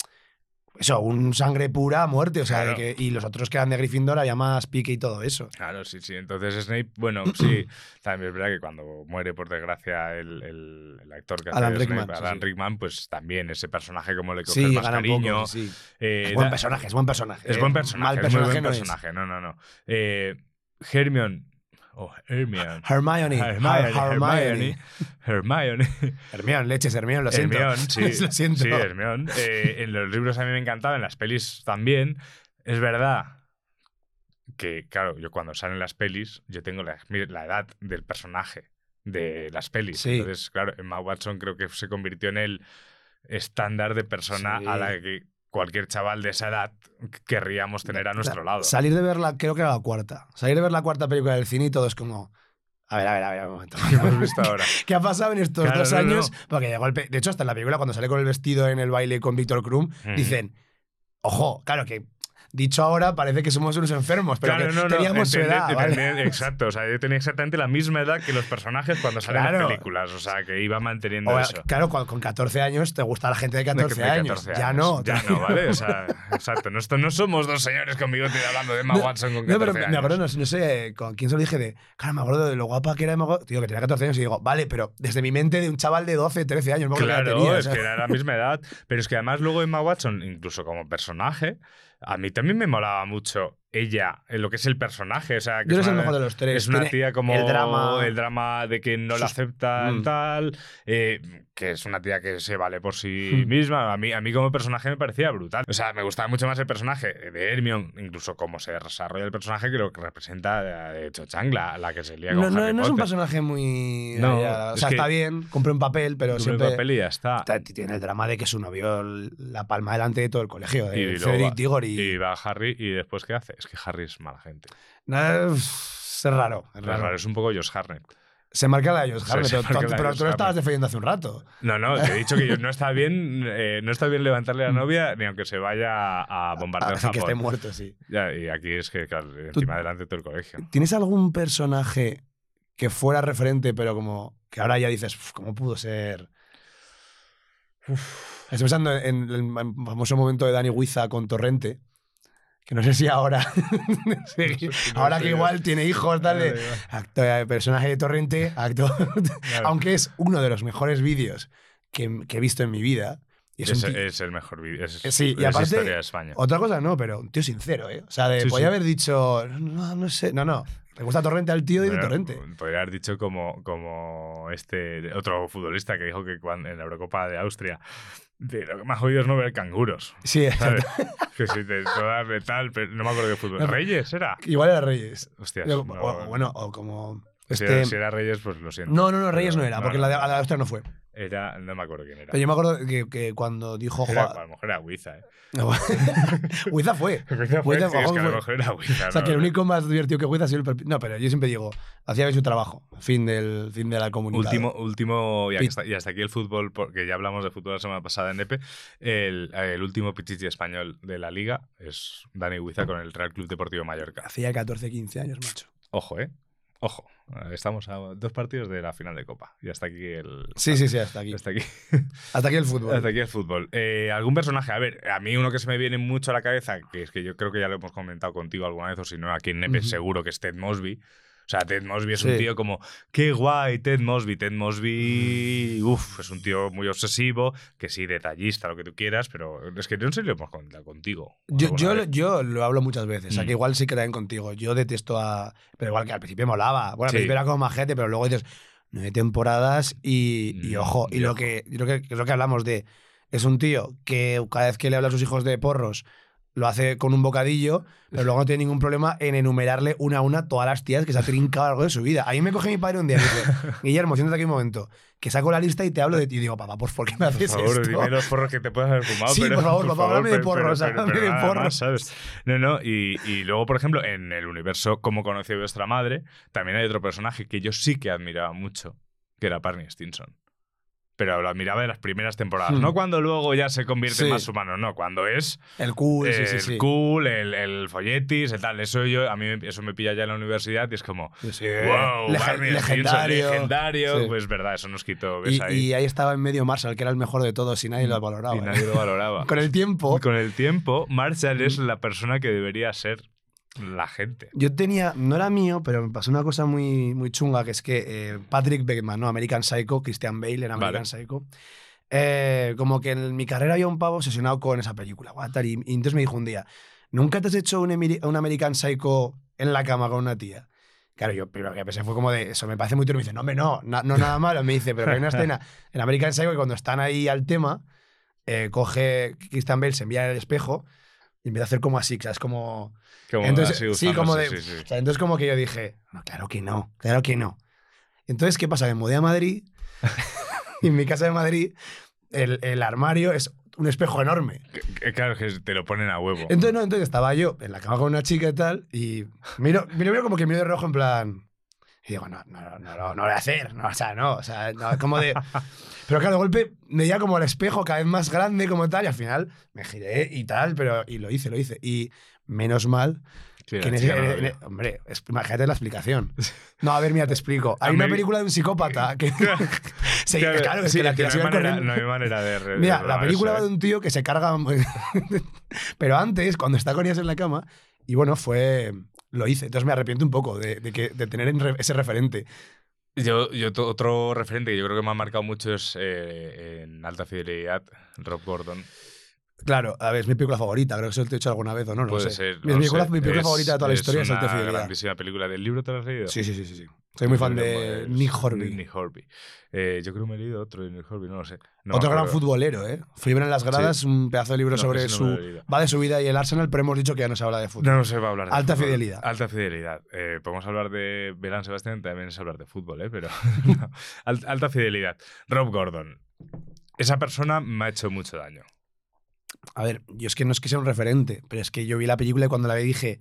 Eso, un sangre pura a muerte, o sea, Claro. de que, y los otros que eran de Gryffindor había más pique y todo eso. Claro, sí, sí. Entonces Snape, bueno, sí, también es verdad que cuando muere por desgracia el, el- el actor que hace Alan de Rickman, Snape, Alan sí. Rickman, pues también ese personaje como le coge Sí, más cariño. poco, sí. eh, Es buen da- personaje, es buen personaje. Es eh. buen personaje, Mal es personaje muy buen no es. personaje. No, no, no. Eh, Hermione. Oh, Hermione. Hermione. Hermione. Hermione. Hermione. Hermione. Hermione, leches, Hermione, lo siento. Hermione, sí. lo siento. Sí, Hermione. Eh, en los libros a mí me encantaba, en las pelis también. Es verdad que, claro, yo cuando salen las pelis, yo tengo la, la edad del personaje de las pelis. Sí. Entonces, claro, Emma Watson creo que se convirtió en el estándar de persona Sí. a la que cualquier chaval de esa edad querríamos tener a nuestro lado. Salir de verla, creo que era la cuarta. Salir de ver la cuarta película del cine y todo es como. A ver, a ver, a ver, un momento. ¿Qué hemos visto ahora? ¿Qué ha pasado en estos Claro, dos no, años? no. Porque llegó el pe- De hecho, hasta en la película, cuando sale con el vestido en el baile con Víctor Krum, Mm. dicen, ojo, claro que dicho ahora parece que somos unos enfermos, pero Claro, que no, no, teníamos su entended- edad. ¿vale? entended- Exacto, o sea, yo tenía exactamente la misma edad que los personajes cuando salen en Claro. las películas, o sea, que iba manteniendo O, eso. claro, con, con 14 años te gusta la gente de De 14, que- de años. 14 Ya años. no. Ya no, ¿vale? O sea, exacto. No, no somos dos señores con bigote hablando de Emma No, Watson con 14 No, pero años. me acuerdo, no, sé con quién se lo dije de. Claro, me acuerdo de lo guapa que era Emma Watson. Tío, que tenía 14 años y digo, vale, pero desde mi mente de un chaval de 12, 13 años, Claro, tenía, es o sea. que era la misma edad. Pero es que además luego Emma Watson, incluso como personaje, a mí también me molaba mucho ella, en lo que es el personaje. O sea, que Yo no es soy el una- mejor de los tres. Es una Tiene tía como el drama- el drama de que no la aceptan Mm. tal, eh, que es una tía que se vale por sí Mm. misma. A mí, a mí como personaje me parecía brutal. O sea, me gustaba mucho más el personaje de Hermione, incluso cómo se desarrolla el personaje que lo que representa de Cho Chang, la, la que se lía con No, no, Harry no es un personaje muy. No, o es sea, que- está bien, cumple un papel, pero Cumple siempre. el papel y ya está. está- Tiene el drama de que su novio la palma delante de todo el colegio, de Y Diggory. Y va Harry y después ¿qué hace? Es que Harry es mala gente. Es raro. Es Es raro. es un poco Josh Hartnett. Se marca la de Josh se pero, tú lo estabas defendiendo hace un rato. No, no, te he dicho que no está bien, eh, no está bien levantarle a la novia ni aunque se vaya a bombardear Así que esté muerto, sí. Ya, y aquí es que, claro, encima delante de todo el colegio. ¿Tienes algún personaje que fuera referente, pero como que ahora ya dices, "Uf, ¿cómo pudo ser? Estoy pensando en el famoso momento de Dani Huiza con Torrente, que no sé si ahora, sí, ahora que igual tiene hijos, tal, de, actor, eh, personaje de Torrente, actor, aunque es uno de los mejores vídeos que, que he visto en mi vida. Y es Es, un tío- es el mejor vídeo. Es, Eh, sí, y aparte- historia de España. Otra cosa no, pero un tío sincero, ¿eh? O sea, de, Sí, podía sí. haber dicho, no, no sé, no, no, le gusta Torrente al tío y de Torrente. Podría haber dicho como, como este otro futbolista que dijo que cuando, en la Eurocopa de Austria de lo que más jodido es no ver canguros. Sí, ¿sabes? que si te todas de tal, pero no me acuerdo de fútbol. No, ¿Reyes era? igual era Reyes. Hostias. O, no- o- bueno, o como. si, Este, era, si era Reyes, pues lo siento. no, no, no, Reyes no era, porque la de, la de Austria no fue. Era, no me acuerdo quién era. Pero yo me acuerdo que, que cuando dijo Era- Juan. a lo mejor era Huiza, ¿eh? Huiza fue. Huiza fue, Huiza sí, es que a fue. lo mejor era Huiza. O sea, ¿no? que el único más divertido que Huiza ha sido el No, pero yo siempre digo, hacía bien su trabajo. Fin del fin de la comunidad. Último, último y hasta aquí el fútbol, porque ya hablamos de fútbol la semana pasada en EPE, el, el último pichichi español de la liga es Dani Huiza con el Real Club Deportivo Mallorca. Hacía 14, 15 años, macho. Ojo, ¿eh? Ojo. Estamos a dos partidos de la final de Copa. Y hasta aquí el... Sí, sí, sí, hasta aquí. Hasta aquí, Hasta aquí el fútbol. hasta aquí el fútbol. Eh, ¿Algún personaje? A ver, a mí uno que se me viene mucho a la cabeza, que es que yo creo que ya lo hemos comentado contigo alguna vez, o si no, aquí en Nepe seguro que es Ted Mosby. O sea, Ted Mosby es Sí. un tío como, qué guay, Ted Mosby. Ted Mosby, uff, es un tío muy obsesivo, que sí, detallista, lo que tú quieras, pero es que no sé si lo hemos comentado contigo. Yo, yo, vez. yo lo hablo muchas veces, o sea, Mm. que igual sí que también contigo. Yo detesto a. Pero igual que al principio molaba. Bueno, al Sí. principio era como majete, pero luego dices nueve temporadas y, y Mm, ojo. Y y lo ojo. que, yo creo que es lo que hablamos de. Es un tío que cada vez que le habla a sus hijos de porros, lo hace con un bocadillo, pero luego no tiene ningún problema en enumerarle una a una todas las tías que se ha trincado a lo largo de su vida. A mí me coge mi padre un día y dice, Guillermo, siéntate aquí un momento, que saco la lista y te hablo de ti. Y digo, papá, por favor, ¿qué me Por haces favor, esto? dime los porros que te puedas haber fumado. Sí, pero, por favor, papá, háblame de porros, háblame de porros. más, ¿sabes? No, no, y, y luego, por ejemplo, en el universo Cómo conocí a vuestra madre, también hay otro personaje que yo sí que admiraba mucho, que era Barney Stinson. Pero lo admiraba de las primeras temporadas. Hmm. No cuando luego ya se convierte en más humano, no. Cuando es El cool, sí, sí, el cool, el, el folletis, el tal. Eso yo, a mí me- eso me pilla ya en la universidad y es como, wow, lege- Barney legendario. Pues verdad, eso nos quitó. ¿ves Y, ahí? y ahí estaba en medio Marshall, que era el mejor de todos y nadie lo valoraba. Y ¿eh? nadie lo valoraba. Con el tiempo, Con el tiempo, Marshall Mm. es la persona que debería ser la gente. yo tenía, no era mío, pero me pasó una cosa muy, muy chunga, que es que eh, Patrick Beckman, ¿no? American Psycho, Christian Bale en American Vale. Psycho, eh, como que en mi carrera había un pavo obsesionado con esa película, tal, y, y entonces me dijo un día, ¿nunca te has hecho un, un American Psycho en la cama con una tía? Claro, yo primero que pensé fue como de, eso me parece muy turbio. Me dice, no, hombre, no, no, nada malo. Me dice, pero hay una escena en American Psycho que cuando están ahí al tema, eh, coge Christian Bale, se envía en el espejo y empieza a hacer como así, o sea, es como... Como Entonces, así sí, como de. sí, sí, o sea, entonces, como que yo dije, no, claro que no, claro que no. Entonces, ¿qué pasa? Me mudé a Madrid y en mi casa de Madrid el, el armario es un espejo enorme. Que Claro, que te lo ponen a huevo. Entonces, no, entonces estaba yo en la cama con una chica y tal, y miro, miro, miro como que miro de rojo en plan. Y digo, no, no, no, no, lo voy a hacer. No, o sea, no, o sea, no, como de. Pero claro, de golpe me veía como el espejo cada vez más grande, como tal, y al final me giré y tal, pero. Y lo hice, lo hice. Y menos mal Sí, que en ese- en- en- hombre, imagínate la explicación. No, a ver, mira, te explico. Hay A una película de un psicópata que. Sí, claro, es sí, que la que tía no, se manera, no hay manera de. Mira, la película eso, va de ¿eh? un tío que se carga. Pero antes, cuando está con ellas en la cama, y bueno, fue. Lo hice. Entonces me arrepiento un poco de, de que, de tener ese referente. Yo, yo otro referente que yo creo que me ha marcado mucho es eh, en alta fidelidad, Rob Gordon. Claro, a ver, es mi película favorita. Creo que eso te he dicho alguna vez o no, no Puede sé. ser. mi, no película, sé, mi película es- favorita de toda la historia es una Alta Fidelidad. grandísima película. ¿Del libro te lo has leído? Sí, sí, sí, sí. sí. Soy muy fan de Es Nick Horby. Nick Horby. Eh, yo creo que me he leído otro de Nick Horby, no lo sé. No Otro gran futbolero, ¿eh? Fiebre en las gradas, un pedazo de libro No, sobre su. lo va de su vida y el Arsenal, pero hemos dicho que ya no se habla de fútbol. No, no se va a hablar de Alta fútbol. fidelidad. Alta fidelidad. Eh, podemos hablar de Belán Sebastián, también es hablar de fútbol, ¿eh? Pero alta fidelidad. Rob Gordon. Esa persona me ha hecho mucho daño. A ver, yo es que no es que sea un referente, pero es que yo vi la película y cuando la vi dije.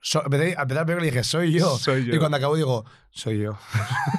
so- a empezar la película dije, soy yo. Soy yo. Y cuando acabo digo, soy yo.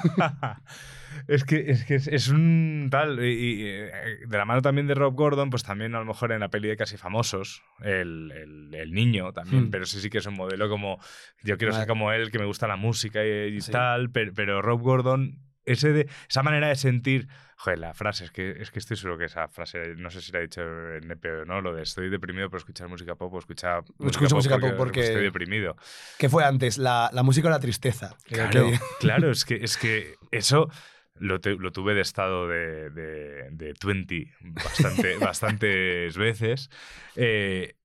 es que, es, que es, es un tal. Y, y, eh, de la mano también de Rob Gordon, pues también a lo mejor en la peli de Casi Famosos, el, el- el niño también, Hmm. pero ese sí que es un modelo como. Yo quiero ser como él, que me gusta la música y, y Sí. tal, pero, pero Rob Gordon. Ese de, esa manera de sentir. Joder, la frase, es que, es que estoy seguro que esa frase, no sé si la he dicho en EP o no, lo de estoy deprimido por escuchar música pop o escuchar Escucho música pop porque- estoy deprimido. ¿Qué fue antes? ¿La, la música o la tristeza? Claro, que- claro, es que, es que eso lo, te- lo tuve de estado de, de, de 20 bastante, bastantes veces. Eh,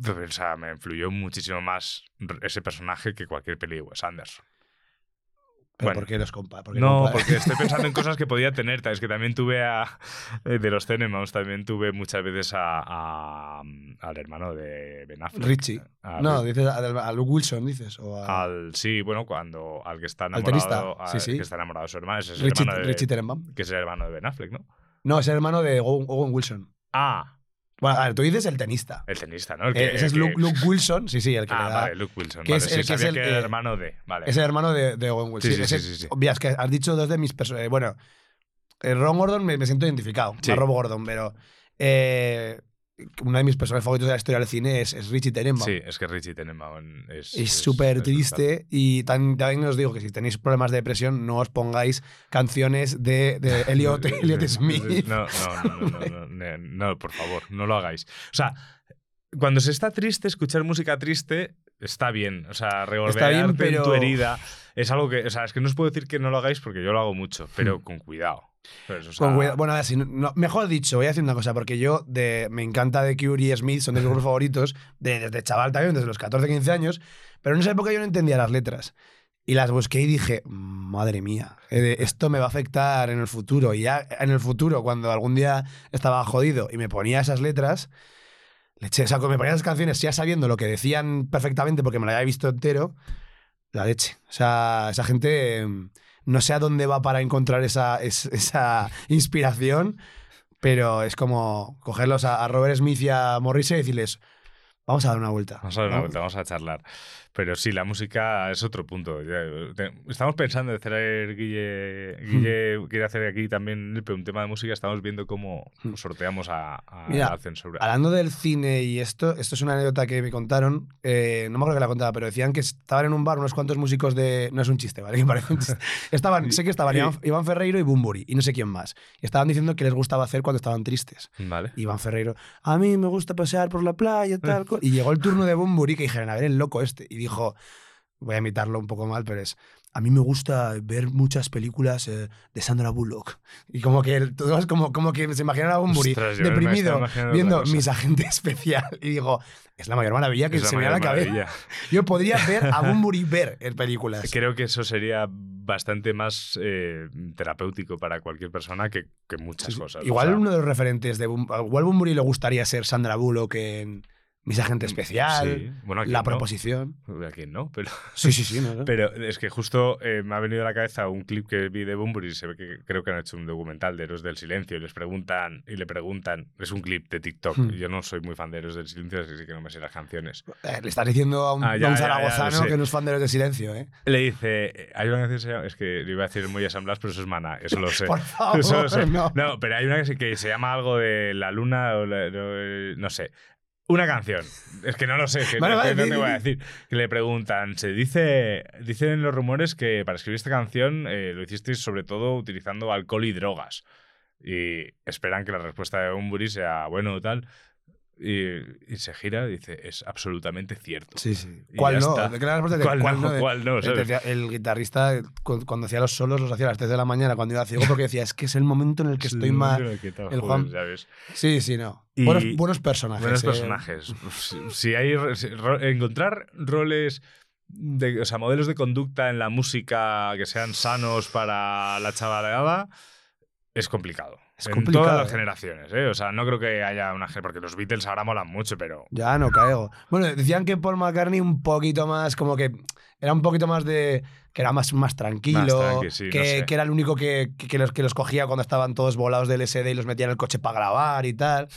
o sea, me influyó muchísimo más ese personaje que cualquier peli de Wes Anderson. ¿Pero Bueno. por qué los compa? ¿Por qué No, compa- porque estoy pensando en cosas que podía tener. Es que también tuve a. eh, De los Tenenbaums, también tuve muchas veces a, a- al hermano de Ben Affleck. Richie. A- No, dices a, Luke Wilson, dices. O Al, sí, bueno, cuando al que está enamorado, tenista, al sí, sí. que está enamorado de su hermano, ese es el Richie, hermano de, Richie Tenenbaum. que es el hermano de Ben Affleck, ¿no? No, es el hermano de Owen Owen Wilson. Ah, Bueno, a ver, tú dices el tenista. el tenista, ¿no? El Eh, ese es Luke, Luke Wilson, sí, sí, el que Ah, le da. vale, Luke Wilson. que vale, es sí, el que es el, que eh, hermano de. Vale. Es el hermano de, de Owen Wilson. Sí, sí, Ese- sí, sí, sí. Es que has dicho dos de mis personajes. Bueno, eh, Ron Gordon me, me siento identificado. A Rob Gordon, pero. eh, uno de mis personajes favoritos de la historia del cine es, es Richie Tenenbaum. Sí, es que Richie Tenenbaum es. Es súper triste y tan- también os digo que si tenéis problemas de depresión no os pongáis canciones de, de Elliot. Elliot Smith. No, no, no, no, no, no, por favor, no lo hagáis. O sea, cuando se está triste, escuchar música triste está bien. O sea, revolver pero- en tu herida es algo que. O sea, es que no os puedo decir que no lo hagáis porque yo lo hago mucho, pero Hmm. con cuidado. ¿Sabes? O sea, Con cuidado. Bueno, a ver, si no- mejor dicho, voy a decir una cosa, porque yo de, me encanta The Cure y Smith, son de mis grupos favoritos, de- desde chaval también, desde los 14, 15 años, pero en esa época yo no entendía las letras. Y las busqué y dije, madre mía, eh, esto me va a afectar en el futuro. Y ya en el futuro, cuando algún día estaba jodido y me ponía esas letras, Leche, o sea, cuando me ponían las canciones ya sabiendo lo que decían perfectamente porque me lo había visto entero, la leche. O sea, esa gente no sé a dónde va para encontrar esa, es- esa inspiración, pero es como cogerlos a, a Robert Smith y a Morrissey y decirles, vamos a dar una vuelta. Vamos a dar una ¿no? vuelta, vamos a charlar. Pero sí, la música es otro punto. Estamos pensando en hacer Guille, Guille quiere hacer aquí también un tema de música. Estamos viendo cómo sorteamos a, a Mira, la censura. Hablando del cine y esto, esto es una anécdota que me contaron, eh, no me acuerdo que la contaba, pero decían que estaban en un bar unos cuantos músicos de... No es un chiste, ¿vale? Parece un chiste. Estaban, sé que estaban Y- Iván, Iván Ferreiro y Bumburi, y no sé quién más. Y estaban diciendo que les gustaba hacer cuando estaban tristes. Vale. Iván Ferreiro, a mí me gusta pasear por la playa, tal. cual". Y llegó el turno de Bumburi que dijeron, a ver, el loco este. Y dijo, voy a imitarlo un poco mal, pero es, a mí me gusta ver muchas películas eh, de Sandra Bullock. Y como que todos como, como que se imaginan a Bumburi Ostras, yo me estaba deprimido viendo mis agentes especial. Y digo, es la mayor maravilla que Es se me viene a la cabeza. maravilla. Yo podría ver a Bumburi ver en películas. Creo que eso sería bastante más eh, terapéutico para cualquier persona que, que muchas Sí, cosas. o Igual sea, uno de los referentes de Bum- igual Bumburi le gustaría ser Sandra Bullock en Mis Agentes Especial, Mm, sí. Bueno, ¿a quién La no? Proposición. ¿A quién no? Pero, Sí, sí, sí. no, no. pero es que justo eh, me ha venido a la cabeza un clip que vi de Bunbury. Se ve que creo que han hecho un documental de Héroes del Silencio y les preguntan, y le preguntan, es un clip de TikTok. Hmm. Yo no soy muy fan de Héroes del Silencio, así que no me sé las canciones. Eh, le estás diciendo a un, Ah, ya, a un ya, ya, lo zaragozano que no es fan de los de silencio, ¿eh? Le dice, eh, hay una canción que se llama, es que le iba a decir muy San Blas, pero eso es Mana, eso lo sé. Por favor, Eso lo sé. no. No, pero hay una que se, llama algo de la luna o la- no, no sé. Una canción. Es que no lo sé, que, Vale, que vale, no di, te voy a decir. Que le preguntan, se dice, dicen los rumores que para escribir esta canción eh, lo hicisteis sobre todo utilizando alcohol y drogas. Y esperan que la respuesta de Umburi sea bueno tal. Y, y se gira y dice, es absolutamente cierto. Sí, sí. ¿Cuál no? está. ¿De qué la respuesta de ¿Cuál cuál no? ¿Cuál no? Decía- el guitarrista, cu- cuando hacía los solos, los hacía a las 3 de la mañana cuando iba ciego, porque decía, es que es el momento en el que estoy más. el Juan-. Sí, sí, no. Buenos, buenos personajes. Buenos eh. personajes. Si, hay ro- si ro- encontrar roles de, o sea, modelos de conducta en la música que sean sanos para la chavalada es complicado. Es en complicado, todas las eh. generaciones, ¿eh? O sea, no creo que haya una porque los Beatles ahora molan mucho, pero Ya no caigo. Bueno, decían que Paul McCartney un poquito más, como que era un poquito más de. que era más, más tranquilo. Más tranqui, sí, no que, sé. que era el único que, que, los, que los cogía cuando estaban todos volados del SD y los metía en el coche para grabar y tal.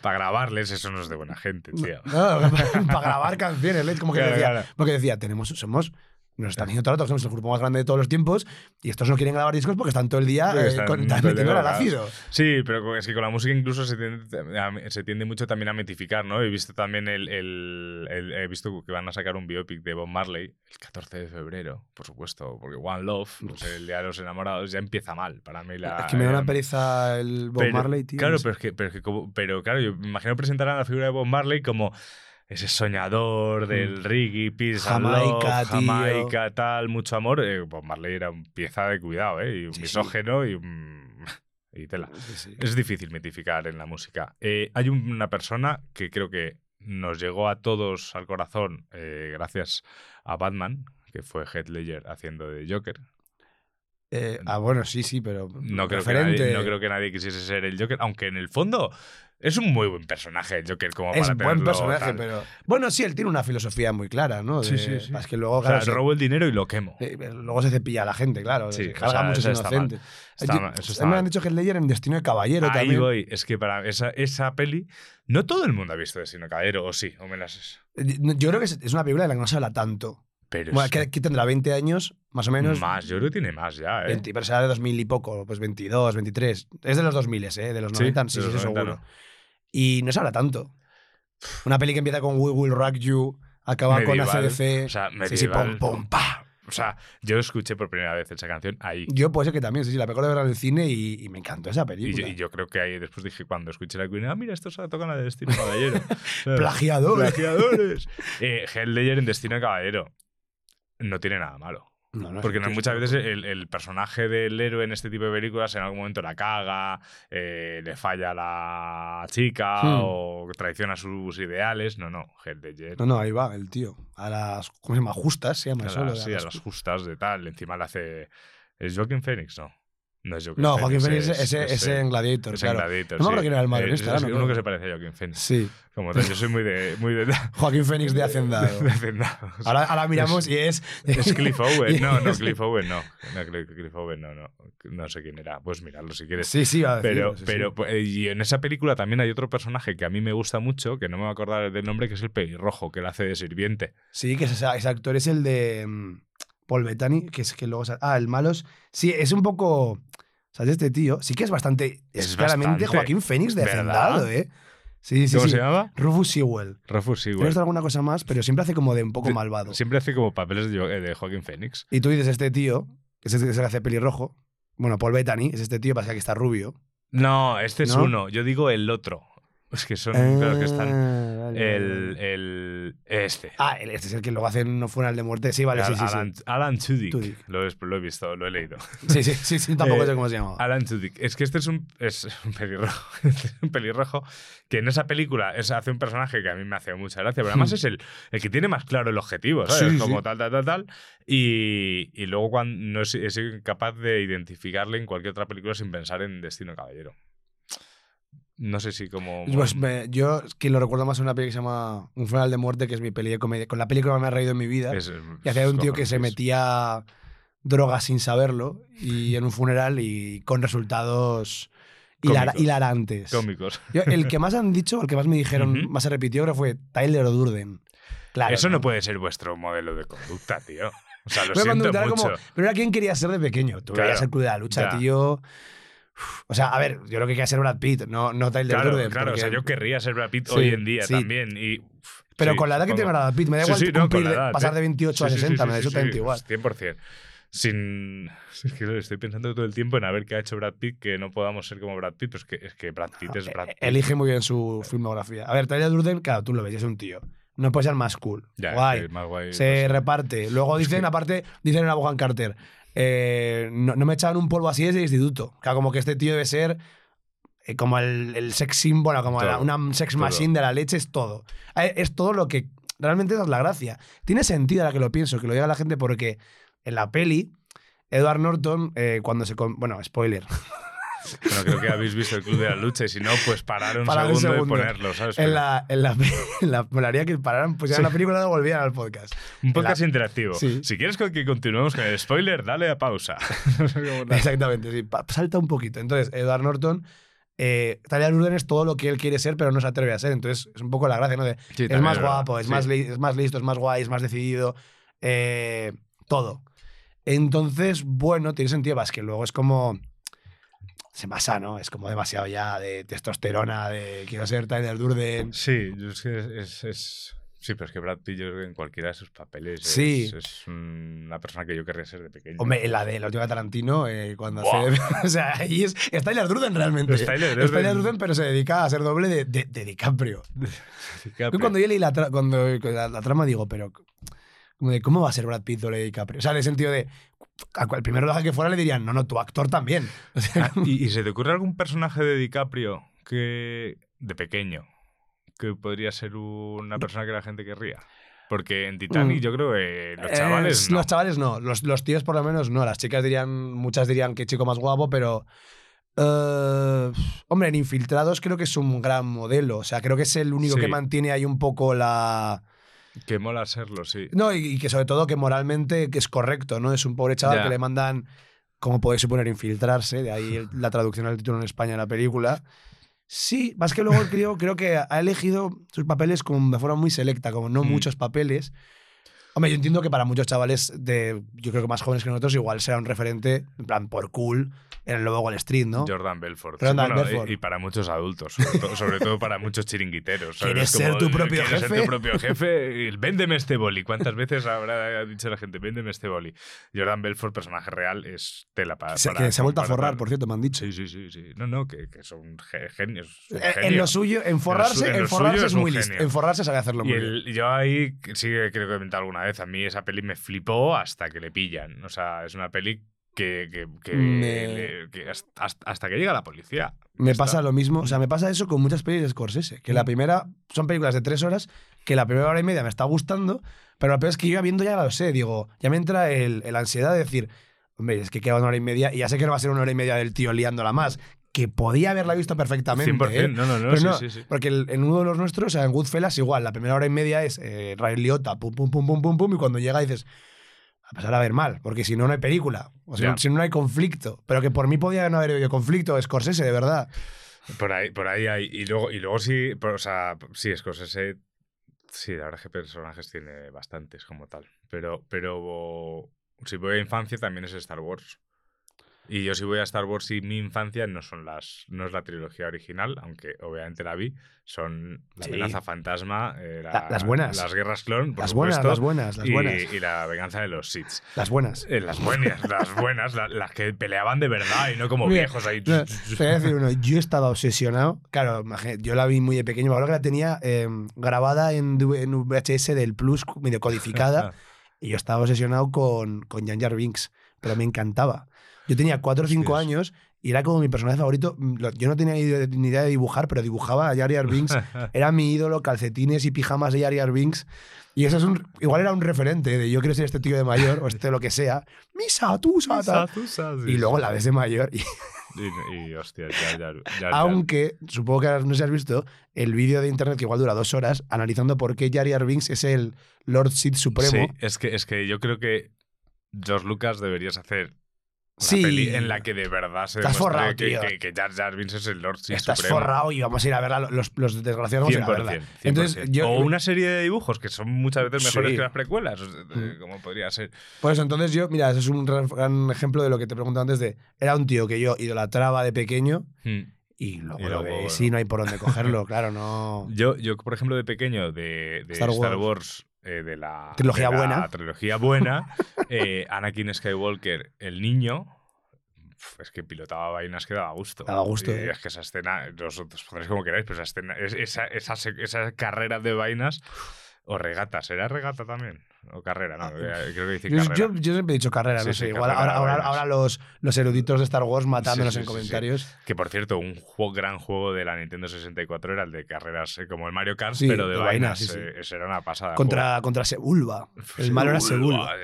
para grabarles eso no es de buena gente, tío. No, para grabar canciones, ¿eh? como que Claro, decía. claro. Porque decía, tenemos, somos. Nos están diciendo todo el rato que somos el grupo más grande de todos los tiempos y estos no quieren grabar discos porque están todo el día Porque eh, con- el metiendo drogados. ácido. Sí, pero es que con la música incluso se tiende, a- se tiende mucho también a mitificar, ¿no? He visto también el, el- el- He visto que van a sacar un biopic de Bob Marley el 14 de febrero, por supuesto, porque One Love, el Día de los Enamorados, ya empieza mal para mí. La, es que me da una eh, pereza el Bob pero- Marley, tío. Claro, no sé. pero, es que, pero, es que como- pero claro, yo me imagino presentar a la figura de Bob Marley como ese soñador del reggae, peace and love, Hmm. Jamaica, tío. Jamaica, tal, mucho amor. Eh, Bob Marley era un pieza de cuidado, ¿eh? Y un Sí, sí. misógeno y un... y tela. Sí. Es difícil mitificar en la música. Eh, hay una persona que creo que nos llegó a todos al corazón eh, gracias a Batman, que fue Heath Ledger haciendo de Joker. Ah, bueno, sí, sí, pero. No creo, que nadie, no creo que nadie quisiese ser el Joker, aunque en el fondo es un muy buen personaje el Joker como Es para buen tenerlo personaje, tal. pero. Bueno, sí, él tiene una filosofía muy clara, ¿no? Sí, De- sí, sí. Es que luego, O sea, claro, se- robo el dinero y lo quemo. eh, luego se cepilla a la gente, claro. Sí, se o carga sea, muchos eso está mal. inocentes. Está Yo- mal, está mí me mal. han dicho que Ledger en Destino de Caballero Ahí también. voy. Es que para esa, esa peli, no todo el mundo ha visto Destino Caballero, o sí, o me las. Eh, Yo creo que es una película de la que no se habla tanto. Pero Bueno, es que, que tendrá 20 años, más o menos. más, yo creo que tiene más ya, ¿eh? 20, pero será de 2000 y poco, pues 22, 23. Es de los 2000, ¿eh? De los Sí, 90, de sí, los sí, sí, 90 seguro. no. Y no se habla tanto. Una peli que empieza con We Will Rock You, acaba Medieval, con ACDC. O sea, sí, sí, medieval, pum, pum, pa. O sea, yo escuché por primera vez esa canción ahí. Yo puede ser que también, sí, sí, la pegó de ver en el cine y, y me encantó esa película. y yo creo que ahí después dije, cuando escuché la Queen, ah, mira, esto se toca la de Destino Caballero. Plagiadores. Plagiadores. eh, en Destino Caballero no tiene nada malo. No, no, Porque no, muchas es- veces el, el personaje del héroe en este tipo de películas en algún momento la caga, eh, le falla a la chica Hmm. o traiciona sus ideales. No, no, Heath. No, no, ahí va el tío. A las, ¿cómo se llama? Justas se llama a las- sí, a las justas de tal. Encima le hace. ¿Es Joaquin Phoenix? No. No es Joaquin No, Joaquín Phoenix, Phoenix, ese, ese en Gladiator, es en claro. Gladiator, no me sí. era el Eh, esta, es no uno que se parece a Joaquin Phoenix. Sí, Como tal, yo soy muy de. Muy de, Joaquín Phoenix de Hacendado. de hacendado. Ahora, ahora miramos y es. Es Cliff Owen. No, no, es- Cliff Owen no. No, Cliff Owen no, no. No sé quién era. Pues mirarlo si quieres. Sí, sí, va a decir, Pero, sí, pero pues, y en esa película también hay otro personaje que a mí me gusta mucho, que no me voy a acordar del nombre, que es el pelirrojo, que él hace de sirviente. Sí, que ese, ese actor es el de mm, Paul Bettany, que es que luego. Ah, el malo es. Sí, es un poco. ¿Sabes? Este tío sí que es bastante. Es, Es claramente bastante, Joaquín Phoenix de ¿verdad? Hacendado, ¿eh? Sí, sí, ¿Cómo sí. se llama? Rufus Sewell. Rufus Sewell. alguna cosa más, pero siempre hace como de un poco malvado. Siempre hace como papeles de, eh, de Joaquín Phoenix. Y tú dices, este tío, que es el que se hace pelirrojo. Bueno, Paul Bettany es este tío, pasa que está rubio. No, este es ¿No? uno. Yo digo el otro. Es que son, claro que están. Ah, vale, El, el. Este. Ah, el- este es el que luego hace un funeral de muerte. Sí, vale, sí, sí. sí. Alan, Alan Tudyk. Tudyk. Lo, he, lo he visto, lo he leído. Sí, sí, sí, sí, tampoco Eh, sé cómo se llama. Alan Tudyk. Es que este es un, es un pelirrojo. es un pelirrojo que en esa película es, hace un personaje que a mí me hace mucha gracia, pero además es el, el que tiene más claro el objetivo, ¿sabes? Hmm. Sí, Como tal, tal, tal, tal. Y, y luego cuando no es, es incapaz de identificarle en cualquier otra película sin pensar en Destino Caballero. No sé si como... Pues me- yo es que lo recuerdo más en una peli que se llama Un funeral de muerte, que es mi peli de comedia. Con la película que me ha reído en mi vida. es- y hacía de un tío que se metía drogas sin saberlo y en un funeral y con resultados Cómicos. hilarantes. Cómicos. Yo, el que más han dicho, el que más me dijeron, más se repitió, creo fue Tyler Durden. Claro. Eso no puede ser vuestro modelo de conducta, tío. O sea, lo siento mucho. como- pero era quien quería ser de pequeño. Tú Claro, querías ser club de la lucha, ya. tío. O sea, a ver, yo lo que quería ser Brad Pitt, no, no Tyler Claro, Durden. claro, o sea, porque- yo querría ser Brad Pitt Sí, hoy en día sí. también. Y, Pero sí, con la edad que tiene Brad Pitt, me da igual no, cumplir la edad, pasar ¿eh? de 28 a Sí, sí, 60, sí, me da exactamente igual. 100%. Sin. Es que estoy pensando todo el tiempo en a ver qué ha hecho Brad Pitt que no podamos ser como Brad Pitt. Pues que, es que Brad Pitt es Brad Pitt. Eh, Elige muy bien su filmografía. A ver, Tyler Durden, claro, tú lo ves, es un tío. No puede ser más cool. Ya, Guay. más guay. Se pues, reparte. Luego dicen, aparte, dicen en Abogan Carter, eh, no, no me echaban un polvo así desde el instituto. Claro, como que este tío debe ser eh, como el, el sex symbol, como Todo, la- una sex todo. machine de la leche, es todo. Eh, Es todo lo que realmente esa es la gracia. Tiene sentido ahora que lo pienso, que lo diga la gente, porque en la peli, Edward Norton, eh, cuando se... Bueno, spoiler. Bueno, creo que habéis visto el Club de la Lucha y si no, pues parar un, Parar un segundo, y ponerlo, ¿sabes? En la, en la, en la molaría que pararan, pusieran la película y luego volvieran al podcast. un podcast interactivo. Sí. Si quieres que continuemos con el spoiler, dale a pausa. Exactamente, sí. Salta un poquito. Entonces, Edward Norton, eh, Tyler Durden es todo lo que él quiere ser, pero no se atreve a ser. Entonces, es un poco la gracia, ¿no? De, Sí, es más es guapo, es, Sí. más es más listo, es más guay, es más decidido. eh, todo. Entonces, bueno, tiene sentido. Es que luego es como. Se pasa, ¿no? Es como demasiado ya de testosterona, de quiero ser Tyler Durden. Sí, es que es, Sí, pero es que Brad Pitt, yo creo que en cualquiera de sus papeles es- Sí. es, una persona que yo querría ser de pequeño. Hombre, la de la última Tarantino, eh, cuando hace. o sea, ahí es, es Tyler Durden realmente. Es Tyler Durden. Tyler Durden, pero se dedica a ser doble de, de- de DiCaprio. DiCaprio. Yo cuando yo leí la, tra- cuando, la, la trama digo, pero como de, ¿cómo va a ser Brad Pitt doble de DiCaprio? O sea, en el sentido de, a cual primero que fuera le dirían, no, no, tu actor también. O sea, Ah, ¿y, y se te ocurre algún personaje de DiCaprio que de pequeño que podría ser una persona que la gente querría? Porque en Titanic Mm. yo creo que los eh, chavales no. Los chavales no, los, los tíos por lo menos no. Las chicas dirían, muchas dirían que chico más guapo, pero... eh, hombre, en Infiltrados creo que es un gran modelo. O sea, creo que es el único Sí. que mantiene ahí un poco la... Que mola serlo, sí. No, y, y que sobre todo que moralmente que es correcto, ¿no? Es un pobre chaval Ya. que le mandan, como podéis suponer, infiltrarse, de ahí el- la traducción del título en España de la película. Sí, más que luego el crío creo que ha elegido sus papeles como de forma muy selecta, como no Mm. muchos papeles. Hombre, yo entiendo que para muchos chavales de, yo creo que más jóvenes que nosotros, igual será un referente, en plan, por cool, en el nuevo Wall Street, ¿no? Jordan Belfort. Jordan Bueno, Belfort. Y, y para muchos adultos, sobre todo, sobre todo para muchos chiringuiteros. ¿Quieres como, ser tu propio ¿quieres jefe? ser tu propio jefe? Véndeme este boli. ¿Cuántas veces habrá dicho la gente, véndeme este boli? Jordan Belfort, personaje real, es tela para. Se- para- que se ha vuelto a forrar, por cierto, me han dicho. Sí, sí, sí, sí. No, no, que, que son ge- genios. son Eh, En lo suyo, en forrarse, en forrarse es muy listo. En forrarse sabe hacerlo Y muy bien. el- yo ahí sí creo que he comentado alguna vez. A mí esa peli me flipó hasta que le pillan. O sea, es una peli que, que, que- Me- le- que hasta, hasta que llega la policía. Me pasa lo mismo, o sea, me pasa eso con muchas pelis de Scorsese, que la Mm. primera son películas de tres horas, que la primera hora y media me está gustando, pero lo peor es que yo ya viendo ya lo sé, digo, ya me entra el, el ansiedad de decir, Hombre, es que queda una hora y media y ya sé que no va a ser una hora y media del tío liándola más. Que podía haberla visto perfectamente. 100%, ¿eh? no, no, no, Pero sí, no, sí, sí. Porque el- en uno de los nuestros, o sea, en Goodfellas, igual, la primera hora y media es eh, Ray Liotta, pum, pum, pum, pum, pum, pum, y cuando llega dices, va a pasar a ver mal, porque si no, no hay película. O sea, si no, no hay conflicto. Pero que por mí podía no haber habido conflicto, Scorsese, de verdad. Por ahí, por ahí hay. Y luego, y luego sí, o sea, sí, Scorsese. Sí, la verdad es que personajes tiene bastantes como tal. Pero, pero si voy a infancia también es Star Wars. Y yo si voy a Star Wars y mi infancia no son las no es la trilogía original, aunque obviamente la vi, son La Sí. amenaza fantasma, eh, la- La- las buenas. las guerras clon, por Las buenas, supuesto, las buenas, las y, buenas. y la venganza de los Sith. Las buenas. Eh, las buenas, las buenas, la- las que peleaban de verdad y no como Mira, viejos ahí. No, voy a decir uno, yo estaba obsesionado. Claro, yo la vi muy de pequeño, me acuerdo que la tenía eh, grabada en, en VHS del Plus, medio codificada, y yo estaba obsesionado con, con Jar Jar Binks, pero me encantaba. Yo tenía 4 o 5 Hostias. años y era como mi personaje favorito. Mm, Yo no tenía ni idea de dibujar, pero dibujaba a Jar Jar Binks. Era mi ídolo, calcetines y pijamas de Jar Jar Binks. Y eso es un, igual era un referente de yo quiero ser este tío de mayor o este lo que sea. Misa, tú, sata. Y luego la ves de mayor y Y, y, hostia, ya, ya. Aunque, supongo que no sé si has visto, el vídeo de internet que igual dura dos horas, analizando por qué Jar Jar Binks es el Lord Sith Supremo. Sí, es que, es que yo creo que George Lucas deberías hacer Sí. peli en la que de verdad se Estás forrado, que, tío. que, que Jar Jar Binks es el Lord Sith Estás Supremo. forrado y vamos a ir a verla. Los, los desgraciados vamos a ir a 100%, verla. 100%. Entonces, yo, o una serie de dibujos que son muchas veces mejores Sí. que las precuelas, sea, eh, Mm. como podría ser. Por eso, entonces yo, mira, ese es un gran, ejemplo de lo que te preguntaba antes de. Era un tío que yo idolatraba de pequeño Hmm. y luego, Y lo luego, sí no hay por dónde cogerlo, claro, no. Yo, yo, por ejemplo, de pequeño, de, de Star Star, Wars. Eh, de la Trilogía de la buena. trilogía buena, eh, Anakin Skywalker, el niño, es que pilotaba vainas que daba gusto. Daba gusto, Y eh. Es que esa escena, os, os pondréis como queráis, pero esa, escena, es- esa, esa, esa carrera de vainas, o regata, ¿será regata también? O carrera, no, eh, creo que dice Yo, carrera. yo- yo siempre he dicho carrera, Sí, no sí, sé. Igual carrera ahora, los, los eruditos de Star Wars matándonos Sí, en comentarios. Que por cierto, un juego, gran juego de la Nintendo 64 era el de carreras, eh, como el Mario Kart, pero de, de vainas. vainas, eh, era una pasada. Contra, contra Sebulba. El malo era Sebulba.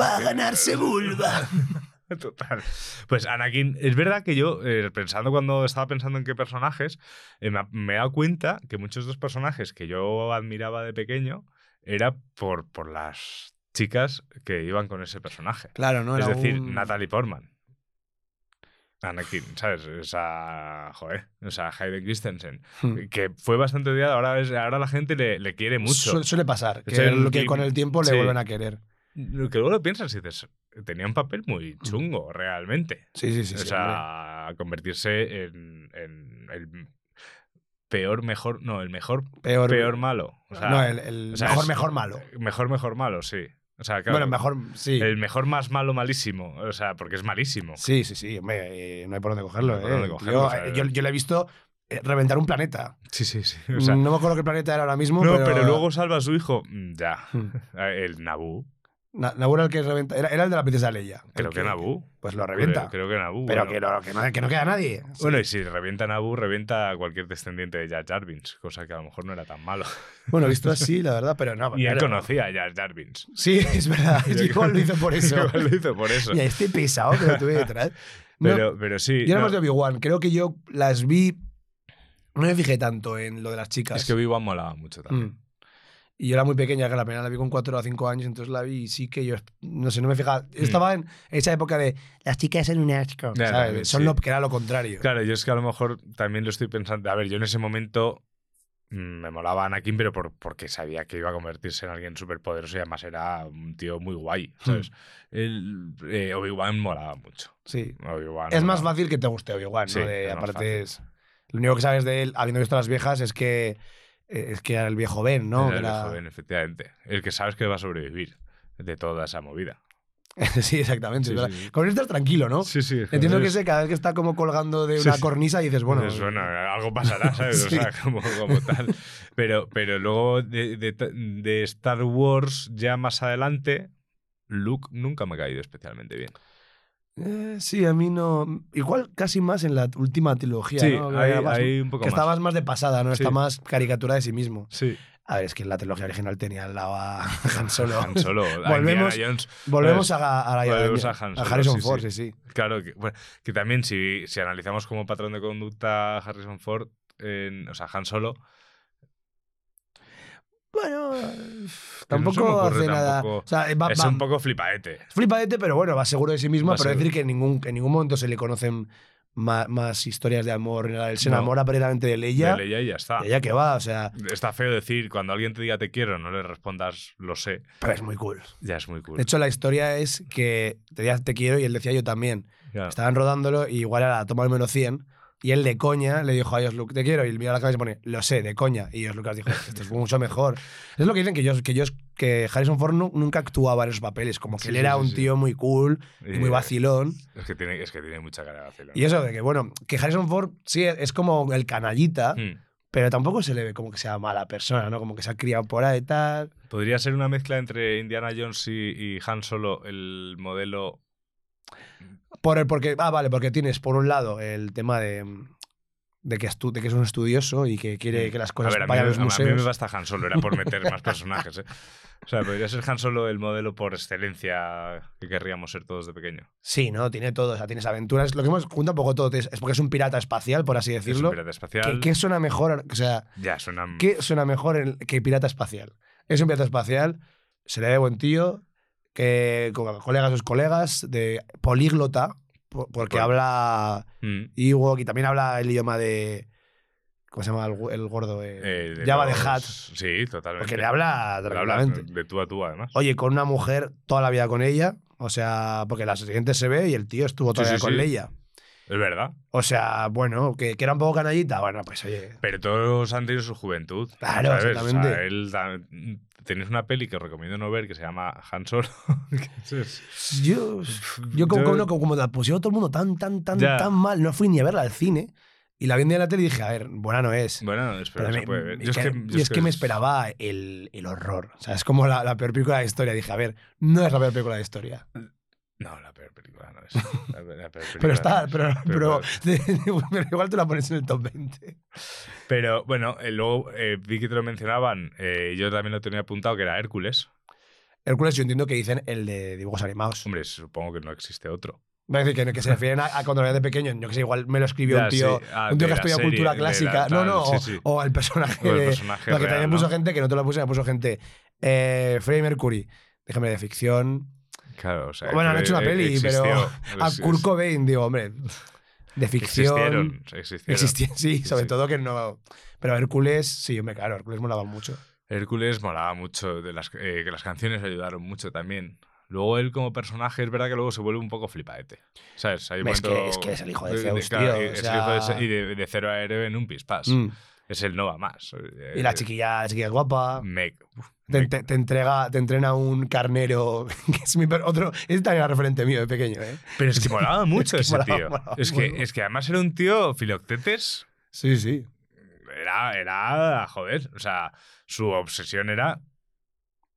Va a ganar Sebulba. Total. Pues Anakin, es verdad que yo, eh, pensando cuando estaba pensando en qué personajes, eh, me, me he dado cuenta que muchos de los personajes que yo admiraba de pequeño era por, por las chicas que iban con ese personaje. Claro, ¿no? es decir, un- Natalie Portman. Anakin, ¿sabes? Esa. Joder, o sea, Hayden Christensen. Hmm. Que fue bastante odiada, ahora, es- ahora la gente le, le quiere mucho. Su- suele pasar, que, el que con el tiempo le sí. vuelven a querer. Lo que luego lo piensas y dices, tenía un papel muy chungo, realmente. Sí, sí, sí. o sí, hombre. sea, convertirse en, en el peor, mejor. No, el mejor, peor, peor malo. O sea, no, el, el o sea, mejor, es- mejor malo. Mejor, mejor malo, sí. O sea, claro, Bueno, mejor, sí. El mejor más malo malísimo. O sea, porque es malísimo. Sí, sí, sí. Hombre, eh, no hay por dónde cogerlo. No hay por eh. dónde cogerlo, yo, o sea, eh, yo, yo le he visto eh, reventar un planeta. Sí, sí, sí. O sea, no me acuerdo qué planeta era ahora mismo, no, pero... pero... luego salva a su hijo. Mm, Ya. El Naboo. Na- Naboo era el que reventa. Era, era el de la princesa Leia. Creo que Naboo. Pues lo revienta. Creo, creo que Naboo. pero bueno. que, no, que, no, que no queda nadie. Bueno, y si revienta a Naboo, revienta a cualquier descendiente de Jar Jar Binks, cosa que a lo mejor no era tan malo. Bueno, visto así, la verdad, pero no. Y él conocía a Jar Jar Binks. Sí, es verdad. Igual lo hizo por eso. Igual lo hizo por eso. Y a este pesado que lo tuve detrás. No, Pero, pero sí. yo no, más de Obi-Wan. Creo que yo las vi. No me fijé tanto en lo de las chicas. es que Obi-Wan molaba mucho también. Mm. Y yo era muy pequeña, que la primera la vi con 4 o 5 años, entonces la vi y sí que yo, no sé, no me fijaba. Yo estaba en esa época de las chicas en un asco, Mm. ¿sabes? también, Son sí. lo que era lo contrario. Claro, yo es que a lo mejor también lo estoy pensando. A ver, yo en ese momento mm, me molaba Anakin, pero por, porque sabía que iba a convertirse en alguien súper poderoso y además era un tío muy guay. ¿sabes? El, eh, Obi-Wan molaba mucho. Sí. Obi-Wan Es más fácil que te guste Obi-Wan, ¿no? Sí, De- aparte es... Lo único que sabes de él, habiendo visto las viejas, es que es que era el viejo Ben, ¿no? Era el era- joven, efectivamente. El que sabes que va a sobrevivir de toda esa movida. sí, exactamente. Sí, es verdad. sí, sí. Con él estás tranquilo, ¿no? Sí, sí. Entiendo que sé, cada vez que está como colgando de una cornisa dices, bueno, Dices, bueno, algo pasará, ¿sabes? O sea, como, como tal. Pero, pero luego de, de- de Star Wars ya más adelante, Luke nunca me ha caído especialmente bien. Eh, sí, a mí no... Igual casi más en la última trilogía, Sí, hay un poco que más. está más, de pasada, ¿no? Sí. Está más caricatura de sí mismo. Sí. A ver, es que en la trilogía original tenía al lado a Han Solo. Han Solo. a Volvemos- Indiana Jones. Volvemos ¿sabes? a, a, a- Volvemos a- a Han a Solo, Harrison sí, Ford, sí. sí, sí. Claro, que, bueno, que también si, si analizamos como patrón de conducta a Harrison Ford, en- o sea, Han Solo, Bueno, no tampoco ocurre hace nada. tampoco- O sea, va, es va- un poco flipaete. es flipadete, pero bueno, va seguro de sí misma. Va Pero seguro. decir que en ningún, en ningún momento se le conocen ma- más, historias de amor. ni nada. Él se No. enamora plenamente de Leia. De Leia y ya está. de ella que va, o sea, Está feo decir, cuando alguien te diga te quiero, no le respondas lo sé. pero es muy cool. Ya es muy cool. De hecho, la historia es que te decía te quiero y él decía yo también. Claro. Estaban rodándolo y igual era la toma del menos 100. Y él de coña le dijo a Josh Luke, te quiero. Y él mira la cabeza y pone, lo sé, de coña. Y Josh Lucas dijo, esto es mucho mejor. Es lo que dicen que, Josh- que, Josh- que Harrison Ford nu- nunca actuaba en esos papeles. Como que Sí, él era sí, un sí. tío muy cool y muy Eh, vacilón. Es que tiene, es que tiene mucha cara de vacilón. Y eso de que, bueno, que Harrison Ford sí es como el canallita, Hmm. pero tampoco se le ve como que sea mala persona, ¿no? Como que se ha criado por ahí y tal. Podría ser una mezcla entre Indiana Jones y, y Han Solo, el modelo. Por el, porque, ah, vale, porque tienes por un lado el tema de, de, que, estu- de que es un estudioso y que quiere que las cosas Mm. a ver, a mí, vayan a los a- a mí museos. me basta Han Solo, era por meter más personajes. ¿eh? O sea, podría ser Han Solo el modelo por excelencia que querríamos ser todos de pequeño. Sí, ¿no? Tiene todo. O sea, tienes aventuras. Lo que hemos junta un poco todo. Es es porque es un pirata espacial, por así Es un decirlo. pirata ¿Qué, espacial. qué suena mejor? O sea, Ya, suena. ¿qué suena mejor que pirata espacial? Es un pirata espacial, se le ve buen tío, que con colegas sus colegas, de políglota, po- porque habla Mm. Ewok y también habla el idioma de. ¿Cómo se llama el, gordo? Eh, Eh, de Java de Hat. Sí, totalmente. Porque le habla tranquilamente. de tú a tú, además. Oye, con una mujer toda la vida con ella. O sea, porque la siguiente se ve y el tío estuvo toda la Sí, vida sí, con sí. Leia. Es verdad. O sea, bueno, que, que era un poco canallita. Bueno, pues oye. Pero todos han tenido su juventud. Claro, ¿sabes? O sea, exactamente. él tenéis una peli que os recomiendo no ver que se llama Han Solo. que es- Yo, yo como, Yo- como, como, como la pusieron todo el mundo tan, tan, tan, Ya. tan mal, no fui ni a verla al cine. Y la vi en la tele y dije, a ver, buena no es. Bueno, Pero espera, me- se puede ver. y Yo es que- que, y es que me esperaba el, el horror. O sea, es como la, la peor película de la historia. Dije, a ver, no es la peor película de la historia. No, la peor película no es. La, la peor película Pero no está, es. pero, pero, Pero, pero igual tú la pones en el top 20. Pero, bueno, eh, luego eh, vi que te lo mencionaban. eh, yo también lo tenía apuntado que era Hércules. Hércules, yo entiendo que dicen el de dibujos animados. Hombre, supongo que no existe otro. Va a decir que, que se refieren a, a cuando era de pequeño. Yo que sé, igual me lo escribió Ya, un tío, sí. Ah, un tío de que estudia serie, cultura de clásica. no, tal, no, sí, o, sí. o el personaje. O el de- personaje porque real, también ¿no? puso gente que no te lo puse, me puso gente. Eh, Freddie Mercury, déjame de ficción. Claro, o sea. bueno, han que hecho una peli, existió. pero a Es- Kurt Cobain, digo, hombre, de ficción. Existieron, existieron. Existían, sí, sobre Sí. todo que no. Pero Hércules, sí, hombre, claro, Hércules molaba mucho. Hércules molaba mucho, de las, eh, que las canciones ayudaron mucho también. Luego él como personaje es verdad que luego se vuelve un poco flipaete. ¿Sabes? Hay Es que- es que es el hijo de de- Zeus, tío, o Es sea- el hijo de, y de, de cero a héroe en un pispás. Mm. Es el no va más. Y la Eh, chiquilla, la chiquilla guapa. Uf, Te, Meg. te- te entrega, te entrena un carnero, que es mi otro, este también era referente mío de pequeño, ¿eh? Pero es que molaba mucho que ese molaba, tío. molaba es, que, mucho. es que además era un tío filoctetes. Sí, sí. Era, era, joder, o sea, su obsesión era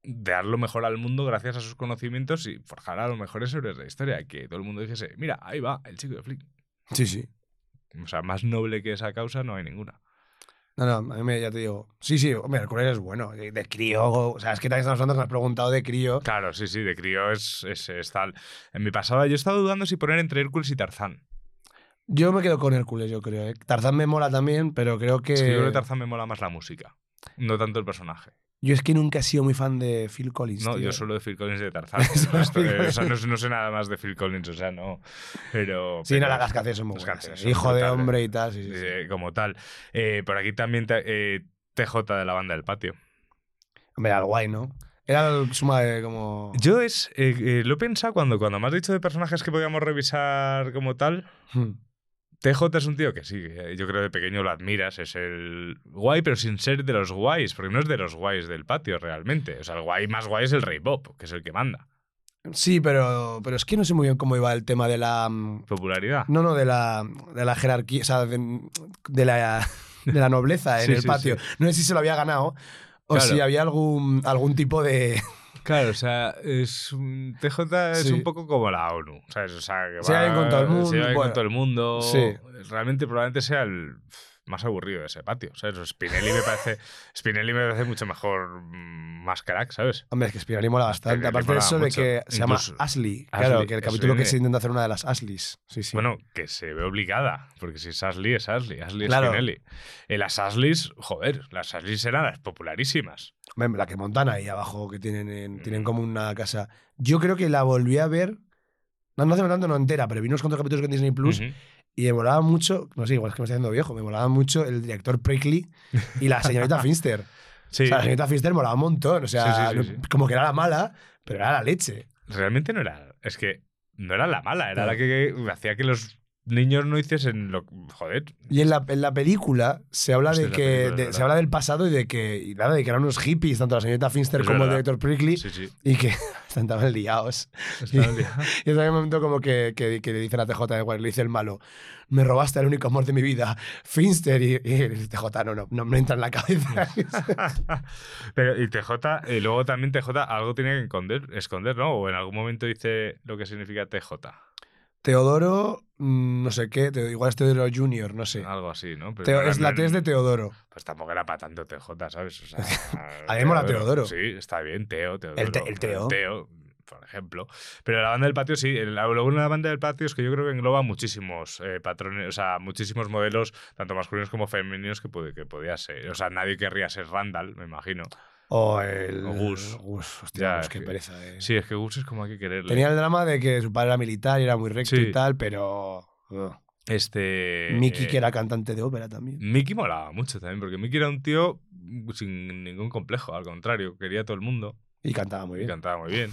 dar lo mejor al mundo gracias a sus conocimientos y forjar a los mejores héroes de la historia. Que todo el mundo dijese, mira, ahí va, el chico de Flick. Sí, sí. O sea, más noble que esa causa no hay ninguna. No, no, a mí me, ya te digo. Sí, sí, hombre, Hércules es bueno. De, crío, o sea, es que también estamos hablando que me has preguntado de crío. Claro, sí, sí, de crío es, es, es tal. En mi pasada yo he estado dudando si poner entre Hércules y Tarzán. Yo me quedo con Hércules, yo creo. ¿eh? Tarzán me mola también, pero creo que. Es que yo creo que Tarzán me mola más la música, no tanto el personaje. Yo es que nunca he sido muy fan de Phil Collins. No, tío. yo solo de Phil Collins y de Tarzán. No, no sé nada más de Phil Collins, o sea, no. Pero. Sí, pero no, las canciones son muy buenas. canciones ¿eh? son Hijo de hombre y tal. Sí, sí, sí. eh, como tal. Eh, por aquí también eh, TJ de la banda del patio. Hombre, era el guay, ¿no? Era el suma de como. Yo es. eh, lo he pensado cuando, cuando me has dicho de personajes que podíamos revisar como tal. Hmm. TJ es un tío que sí, que yo creo de pequeño lo admiras, es el guay, pero sin ser de los guays, porque no es de los guays del patio realmente. O sea, el guay más guay es el Rey Bob, que es el que manda. Sí, pero, pero es que no sé muy bien cómo iba el tema de la. mm, Popularidad. No, no, de la, de la jerarquía, o sea, de, de la, de la nobleza en Sí, el sí, patio. sí. No sé si se lo había ganado o Claro. si había algún, algún tipo de. Claro, o sea, es un- TJ es Sí. un poco como la ONU, ¿sabes? O sea, que Se bien con todo el mundo, Se bien bueno, con todo el mundo. sí. Realmente probablemente sea el, más aburrido ese patio, ¿sabes? Spinelli me parece, Spinelli me parece mucho mejor, mm, más crack, ¿sabes? Hombre, es que Spinelli mola bastante. Spinelli Aparte de eso, de mucho. que se llama Incluso- Ashley. Claro, Ashley, que el capítulo que se intenta hacer una de las Ashleys. Sí, sí. Bueno, que se ve obligada, porque si es Ashley, es Ashley, Ashley Claro. es Spinelli. Eh, las Ashleys, joder, las Ashleys eran las popularísimas. La que montan ahí abajo, que tienen, en- tienen como una casa. Yo creo que la volví a ver. No, no hace tanto, no entera, pero vi unos cuantos capítulos con Disney Plus y me molaba mucho. No sé, igual es que me estoy haciendo viejo. Me molaba mucho el director Prickly y la señorita Finster. Sí, O sea, la señorita Finster molaba un montón. O sea, Sí, sí, como que era la mala, pero era la leche. realmente no era. Es que no era la mala, era Claro. la que hacía que los niños no hiciesen lo. Joder. Y en la, en la película se habla Hostia, de que película, de- se habla del pasado y de que y nada, de que eran unos hippies, tanto la señorita Finster Es como el director Prickly, Sí, sí. y que estaban liados. Día. Y es un momento como que, que, que le dice la TJ, igual, le dice el malo, me robaste el único amor de mi vida, Finster, y, y el TJ, no, no, no me entra en la cabeza. Pero y TJ, y luego también TJ algo tiene que esconder, esconder, ¿no? O en algún momento dice lo que significa TJ. Teodoro, mm, no sé qué, Teo- igual es Teodoro Junior, no sé. Algo así, ¿no? Pero Teo- es la T de Teodoro. Pues tampoco era para tanto TJ, ¿sabes? O sea, A mí me mola Teodoro. Sí, está bien, Teo, Teodoro. El te- el Teo. Teo, por ejemplo. Pero la banda del patio sí. Lo bueno de la banda del patio es que yo creo que engloba muchísimos eh, patrones, o sea, muchísimos modelos, tanto masculinos como femeninos, que, puede, que podía ser. O sea, nadie querría ser Randall, me imagino. O el... O Gus. Gus, hostia, Ya, Gus, qué que- pereza. de- Sí, es que Gus es como hay que quererle. Tenía el drama de que su padre era militar y era muy recto Sí. y tal, pero... Este. Mickey, eh, que era cantante de ópera también. Mickey molaba mucho también, porque Mickey era un tío sin ningún complejo, al contrario, quería a todo el mundo. Y cantaba muy Y bien. cantaba muy bien.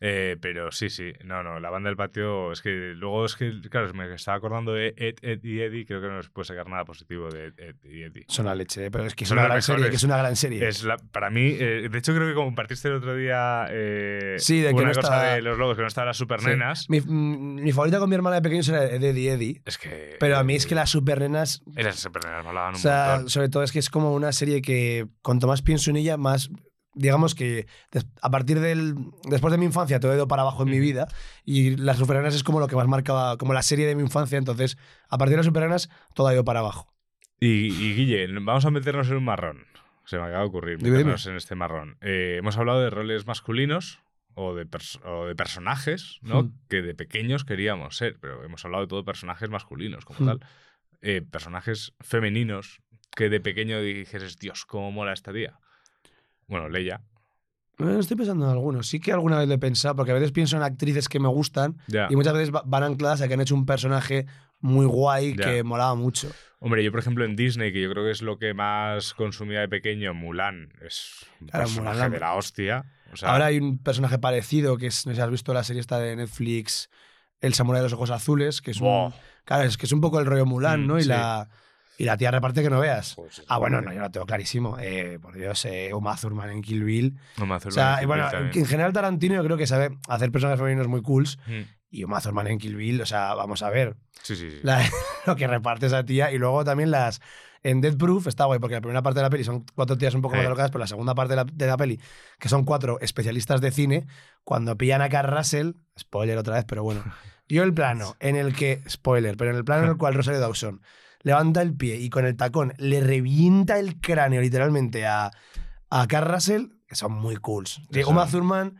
Eh, pero sí, sí, no, no, la banda del patio es que luego es que, claro, me estaba acordando de Ed, Ed y Eddie, creo que no les puede sacar nada positivo de Ed, Ed y Eddie. Son la leche, ¿eh? pero es que es Son una las gran serie, que es una gran serie. Es la, para mí, eh, de hecho creo que compartiste el otro día eh, Sí, de que una no cosa estaba- de los lobos, que no estaban las supernenas. Sí. Mi, mm, mi favorita con mi hermana de pequeños era Eddie Eddie. Es que... Pero a mí es que las supernenas eh, Las supernenas molaban O un sea, montón. sobre todo es que es como una serie que cuanto más pienso en ella, más digamos que a partir del después de mi infancia todo ha ido para abajo en mi vida y las superanas es como lo que más marcaba como la serie de mi infancia entonces a partir de las superanas todo ha ido para abajo Y, y, Guille, vamos a meternos en un marrón. Se me acaba de ocurrir meternos en este marrón. Eh, hemos hablado de roles masculinos o de, o de personajes, ¿no? Hmm. Que de pequeños queríamos ser, pero hemos hablado de todo personajes masculinos como Hmm. tal. Eh, personajes femeninos que de pequeño dijeses, Dios, cómo mola esta tía. Bueno, Leia. Eh, estoy pensando en algunos sí que alguna vez lo he pensado porque a veces pienso en actrices que me gustan y muchas veces va- van ancladas a que han hecho un personaje muy guay que molaba mucho Hombre, yo por ejemplo en Disney, que yo creo que es lo que más consumía de pequeño, Mulan es un Claro, personaje Mulan. de la hostia. O sea, Ahora hay un personaje parecido que es, no sé si has visto la serie esta de Netflix, El Samurai de los Ojos Azules, que es un, claro, es que es un poco el rollo Mulan, Mm, ¿no? Y, sí. la, y la tía reparte que no veas. Sí, Ah, bueno, no, yo lo tengo clarísimo. Eh, por Dios, eh, Uma Thurman en Kill Bill. Me hace O sea, y bueno, en general Tarantino yo creo que sabe hacer personajes femeninos muy cools. Mm. Y Uma Thurman en Kill Bill, o sea, vamos a ver Sí, sí, sí. la- lo que reparte esa tía. Y luego también las... En Dead Proof está guay, porque la primera parte de la peli son cuatro tías un poco más Eh. locadas, pero la segunda parte de la, de la peli, que son cuatro especialistas de cine, cuando pillan a Carl Russell, spoiler otra vez, pero bueno, yo el plano en el que, spoiler, pero en el plano en el cual Rosario Dawson levanta el pie y con el tacón le revienta el cráneo literalmente a, a Carl Russell, que son muy Eso. Uma Thurman,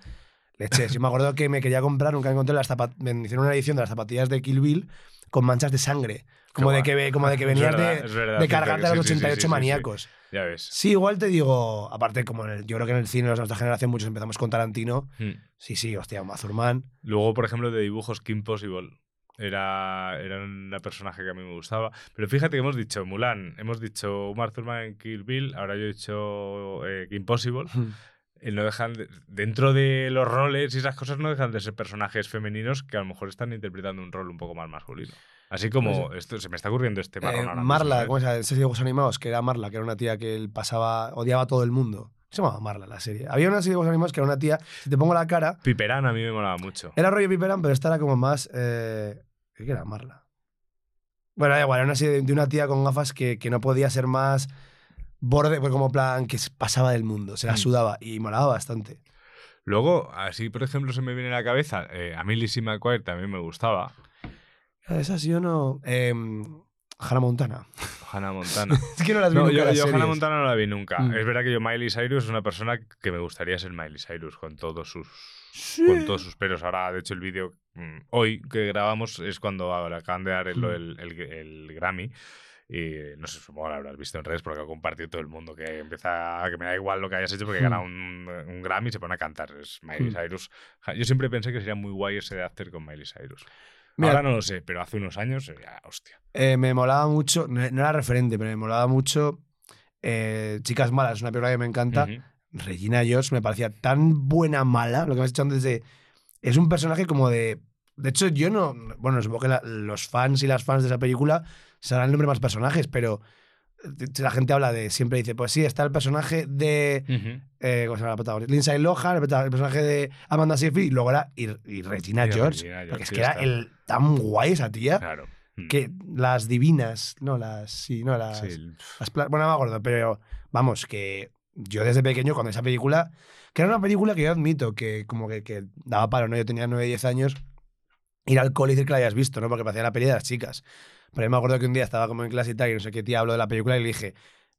leches, yo me acuerdo que me quería comprar, nunca encontré las zapatillas, me hicieron una edición de las zapatillas de Kill Bill con manchas de sangre. Como de, que, como de que venías verdad, de, verdad, de cargarte a los sí, sí, 88 sí, sí, sí. maníacos. Ya ves. Sí, igual te digo, aparte, como en el- yo creo que en el cine de nuestra generación muchos empezamos con Tarantino. Mm. Sí, sí, hostia, Uma Thurman. Luego, por ejemplo, de dibujos, Kim Possible. Era, era una personaje que a mí me gustaba. Pero fíjate que hemos dicho Mulan, hemos dicho Uma Thurman en Kill Bill, ahora yo he dicho eh, Kim Possible. Eh, no dejan de- dentro de los roles y esas cosas no dejan de ser personajes femeninos que a lo mejor están interpretando un rol un poco más masculino. Así como esto se me está ocurriendo este marrón Eh, ahora Marla, ¿eh? ¿cómo se llama? Dibujos animados, que era Marla, que era una tía que él pasaba, odiaba a todo el mundo. Se llamaba Marla la serie. Había una serie de dibujos animados que era una tía, si te pongo la cara, Piperán a mí me molaba mucho. era rollo Piperan, pero esta era como más. Eh, ¿Qué era Marla? Bueno, da igual, era una serie de, una tía con gafas que, que no podía ser más borde, pues como plan que pasaba del mundo, se la Mm. sudaba y molaba bastante. Luego, así por ejemplo, se me viene a la cabeza, eh, a mí Lizzie McGuire también me gustaba. Esa sí o no. Eh, Hannah Montana. Hannah Montana. Es que no las vi No, nunca yo, las yo Hannah. Montana no la vi nunca. Mm. Es verdad que yo Miley Cyrus es una persona que me gustaría ser Miley Cyrus con todos sus con todos sus peros. Ahora, de hecho, el vídeo mm, hoy que grabamos es cuando ahora acaban de dar el, el- el- el Grammy. Y no sé, supongo que lo habrás visto en redes porque lo ha compartido todo el mundo. Que empieza que me da igual lo que hayas hecho porque gana un, un Grammy y se pone a cantar. Es Miley. Cyrus. Yo siempre pensé que sería muy guay ese de after con Miley Cyrus. Mira- Ahora no lo sé, pero hace unos años sería hostia. Eh, me molaba mucho, no no era referente, pero me molaba mucho eh, Chicas Malas, una película que me encanta. Ujú. Regina George me parecía tan buena mala, lo que me has dicho antes de... Es un personaje como de... De hecho, yo no... Bueno, supongo que la- los fans y las fans de esa película sabrán el nombre de más personajes, pero eh, la gente habla de... Siempre dice, pues sí, está el personaje de... Ujú. Eh, ¿Cómo se llama la protagonista? Lindsay Lohan, el, personaje de Amanda Seyfried, y luego era... Y, y Regina Y George. Regina George, porque es que era está. el, tan guay esa tía. Claro. Mm. Que las divinas, no las... Sí, no las... Sí, Las bueno, no me acuerdo, pero vamos, que yo desde pequeño, cuando esa película, que era una película que yo admito que como que, que daba palo, ¿no? Yo tenía 9, 10 años, ir al cole y decir que la hayas visto, ¿no? Porque parecía la peli de las chicas. Pero yo me acuerdo que un día estaba como en clase y tal, y no sé qué tía habló de la película y le dije,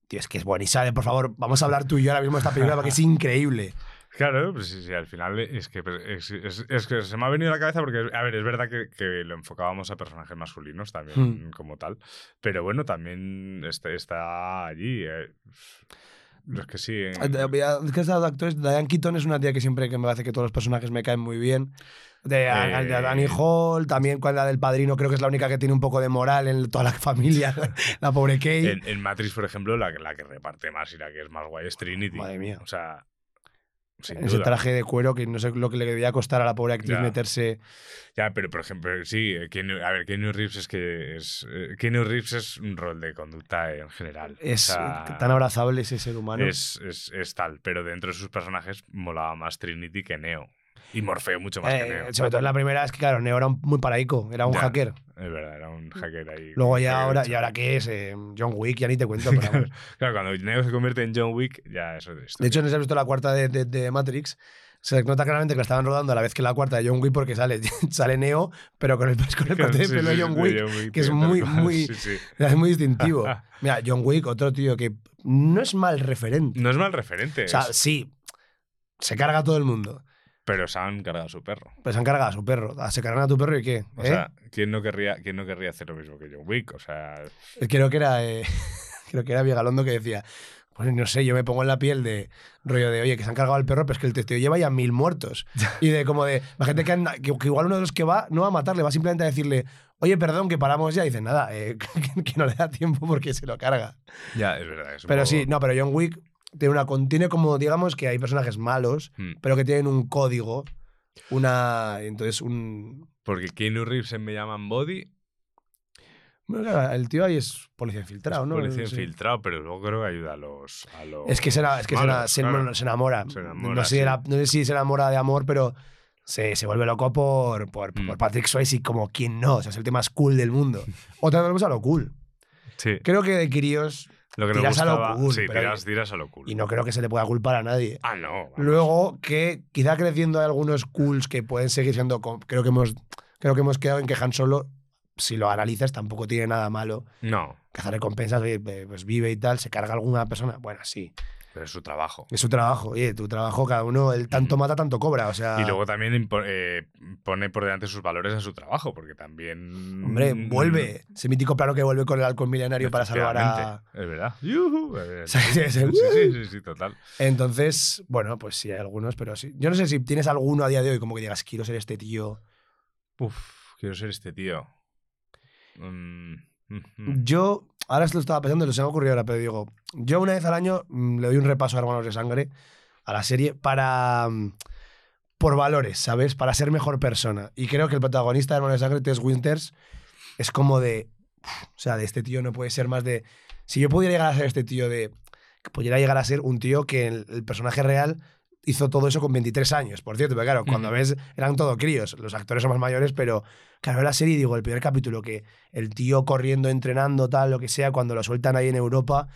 tío, es que es buena y sale, por favor, vamos a hablar tú y yo ahora mismo de esta película porque es increíble. Claro, pues sí, sí, al final es que, es, es- es que se me ha venido a la cabeza porque, a ver, es verdad que, que lo enfocábamos a personajes masculinos también Hmm. como tal, pero bueno, también está, está allí. eh. Es que sí. eh, Eh, Es que esta de actores, Diane Keaton es una tía que siempre que me parece que todos los personajes me caen muy bien. De, Eh, de Danny Hall, también con la del padrino, creo que es la única que tiene un poco de moral en toda la familia. la pobre Kate. En, en Matrix, por ejemplo, la, que- la que reparte más y la que es más guay es Trinity. Madre mía. O sea, sin ese duda. traje de cuero que no sé lo que le debía costar a la pobre actriz Ya. meterse. Ya, pero por ejemplo, sí, eh, Keanu- a ver, Keanu Reeves es que es. eh, Keanu Reeves es un rol de conducta en general. O Es sea, eh, tan abrazable ese ser humano. Es, es, es tal, pero dentro de sus personajes molaba más Trinity que Neo. Y Morfeo mucho más Eh, que Neo. sobre todo en la primera es que, claro, Neo era un- muy paraico, era un Ya. hacker. Es verdad, era un hacker ahí. Luego ya ahora. ¿y ahora qué es? Eh, John Wick, ya ni te cuento. pero. Claro, cuando Neo se convierte en John Wick, ya eso es De hecho, no se ha visto la cuarta de, de- de Matrix. Se nota claramente que la estaban rodando a la vez que la cuarta de John Wick porque sale, sale Neo, pero con el, con el corte de pelo sí, de John de Wick, Wick, que es muy, muy, Sí, es muy distintivo. Mira, John Wick, otro tío que no es mal referente. No es mal referente, O sea, sí, se carga a todo el mundo. Pero se han cargado a su perro. Pues se han cargado a su perro. Ah, ¿Se cargan a tu perro y qué? O ¿Eh? sea, ¿quién no, querría, ¿quién no querría hacer lo mismo que John Wick? O sea, Creo que era, eh, creo que era Vigalondo que decía, pues no sé, yo me pongo en la piel de rollo de, oye, que se han cargado al perro, pero es que el tío lleva ya mil muertos. Y de como de, la gente que, anda- que, que igual uno de los que va no va a matarle, va simplemente a decirle, oye, perdón, que paramos ya. Y dice, nada, eh, que, que no le da tiempo porque se lo carga. ya, es verdad. es un Pero poco- sí, no, pero John Wick tiene, una, tiene como, digamos, que hay personajes malos, Hmm. pero que tienen un código, una, entonces un... Porque Keanu Reeves en Me Llaman Body bueno, claro, el tío ahí es policía infiltrado, es ¿no? policía Sí. infiltrado, pero luego creo que ayuda a los. A los Es que, se, es que se, ena- malos, se- claro. bueno, se enamora. Se enamora, no, sé, sí. era- no sé si se enamora de amor, pero se, se vuelve loco por, por, Mm. por Patrick Swayze como quien no. O sea, es el tema más cool del mundo. Otra vez a lo cool. Sí, Creo que de críos, lo que le tiras a lo cool, sí, pero- tiras, tiras a lo cool. y no creo que se le pueda culpar a nadie. Ah, no. vamos. Luego, que quizá creciendo hay algunos cools que pueden seguir siendo. Creo que hemos, creo que hemos quedado en que Han Solo, si lo analizas, tampoco tiene nada malo. No, Cazar recompensas, oye, pues vive y tal, se carga alguna persona. Bueno, sí. Pero es su trabajo. Es su trabajo. Oye, tu trabajo, cada uno, el tanto mata, tanto cobra. O sea. Y luego también eh, pone por delante sus valores en su trabajo, porque también. Hombre, vuelve. Ese mítico plano que vuelve con el halcón milenario para salvar a. Es verdad. Yujú, eh, Sí, sí, sí. sí, sí, sí, sí, total. Entonces, bueno, pues sí, hay algunos, pero sí. Yo no sé si tienes alguno a día de hoy como que digas, quiero ser este tío. Uf, quiero ser este tío. Mm, mm, mm. Yo, ahora esto lo estaba pensando lo se me ha ocurrido ahora, pero digo, yo una vez al año mm, le doy un repaso a Hermanos de Sangre, a la serie, para. mm, por valores, ¿sabes? Para ser mejor persona. Y creo que el protagonista de Hermanos de Sangre, Tess Winters, es como de. o sea, de este tío no puede ser más de. Si yo pudiera llegar a ser este tío de. pudiera llegar a ser un tío que el personaje real hizo todo eso con 23 años, por cierto, pero claro, cuando Ujú. ves, eran todo críos, los actores son más mayores, pero claro, la serie, digo, el primer capítulo, que el tío corriendo, entrenando, tal, lo que sea, cuando lo sueltan ahí en Europa,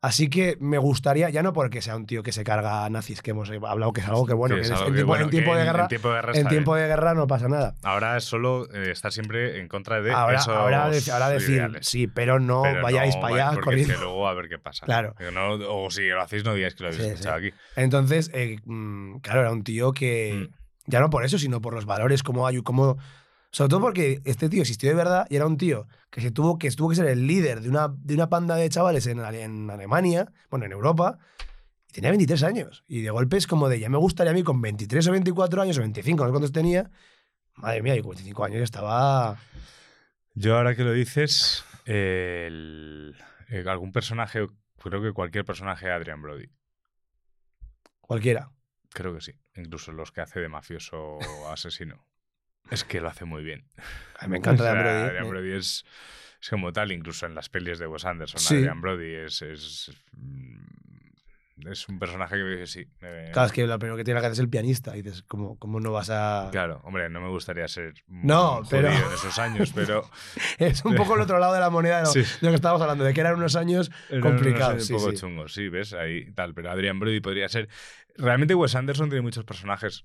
Así que me gustaría, ya no porque sea un tío que se carga a nazis, que hemos hablado que es algo que bueno, Sí, que algo en que, tiempo, bueno, en que tiempo de guerra, en tiempo de guerra en tiempo de guerra no pasa nada. Ahora es solo eh, estar siempre en contra de Ahora, esos ahora, de- ahora decir, ideales. sí, pero no Pero vayáis no para allá corriendo. que luego a ver qué pasa. Claro. No- o si lo hacéis, no digáis que lo habéis Sí, escuchado sí. aquí. Entonces, eh, mm, claro, era un tío que, Mm. ya no por eso, sino por los valores, como hay, como... Sobre todo porque este tío existió de verdad y era un tío que, se tuvo, que tuvo que ser el líder de una, de una panda de chavales en, en Alemania, bueno, en Europa, y tenía 23 años. Y de golpe es como de, ya me gustaría a mí con 23 o 24 años o 25, no sé cuántos tenía. Madre mía, yo con 25 años ya estaba... Yo ahora que lo dices, el- eh, algún personaje, creo que cualquier personaje de Adrian Brody. Cualquiera. Creo que sí. Incluso los que hace de mafioso asesino. Es que lo hace muy bien. A mí me encanta O sea, Adrian Brody. Adrian Brody es, es como tal, incluso en las pelis de Wes Anderson. Sí. Adrian Brody es, es, mm, es un personaje que sí. eh, Claro, es que lo primero que tiene que hacer es el pianista. Y dices, ¿cómo, cómo no vas a...? Claro, hombre, no me gustaría ser No, pero- en esos años, pero Es un poco el otro lado de la moneda de lo, Sí. de lo que estábamos hablando, de que eran unos años Era complicados. un sí, poco chungo, sí, ves, ahí tal. Pero Adrian Brody podría ser. Realmente Wes Anderson tiene muchos personajes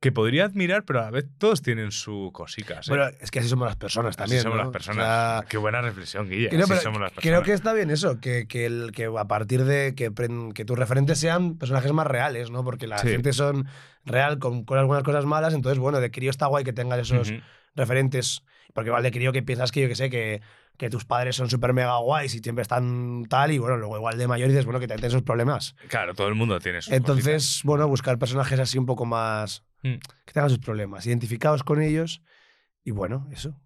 que podría admirar, pero a la vez todos tienen su cosica. Bueno, es que así somos las personas Así también. somos ¿no? las personas. O sea, Qué buena reflexión, Guille. así pero somos las creo personas. que está bien eso, que, que, el, que a partir de que, que tus referentes sean personajes más reales, ¿no? Porque la Sí. gente son real con, con algunas cosas malas, entonces, bueno, de crío está guay que tengas esos referentes, porque igual de crío que piensas que yo que sé, que, que tus padres son súper mega guays y siempre están tal, y bueno, luego igual de mayor dices, bueno, que también tienes sus problemas. Claro, todo el mundo tiene sus Entonces, bueno, buscar personajes así un poco más. Mm. que tengan sus problemas, identificados con ellos, y bueno, eso.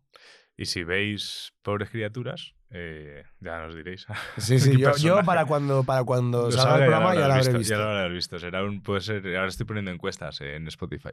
Y si veis pobres criaturas, eh, ya nos diréis. Sí, sí, ¿Qué yo, yo para cuando, para cuando Lo salga sabe, el programa ya lo habrás habré visto, visto. Ya lo habrás visto. Será un, puede ser, ahora estoy poniendo encuestas en Spotify.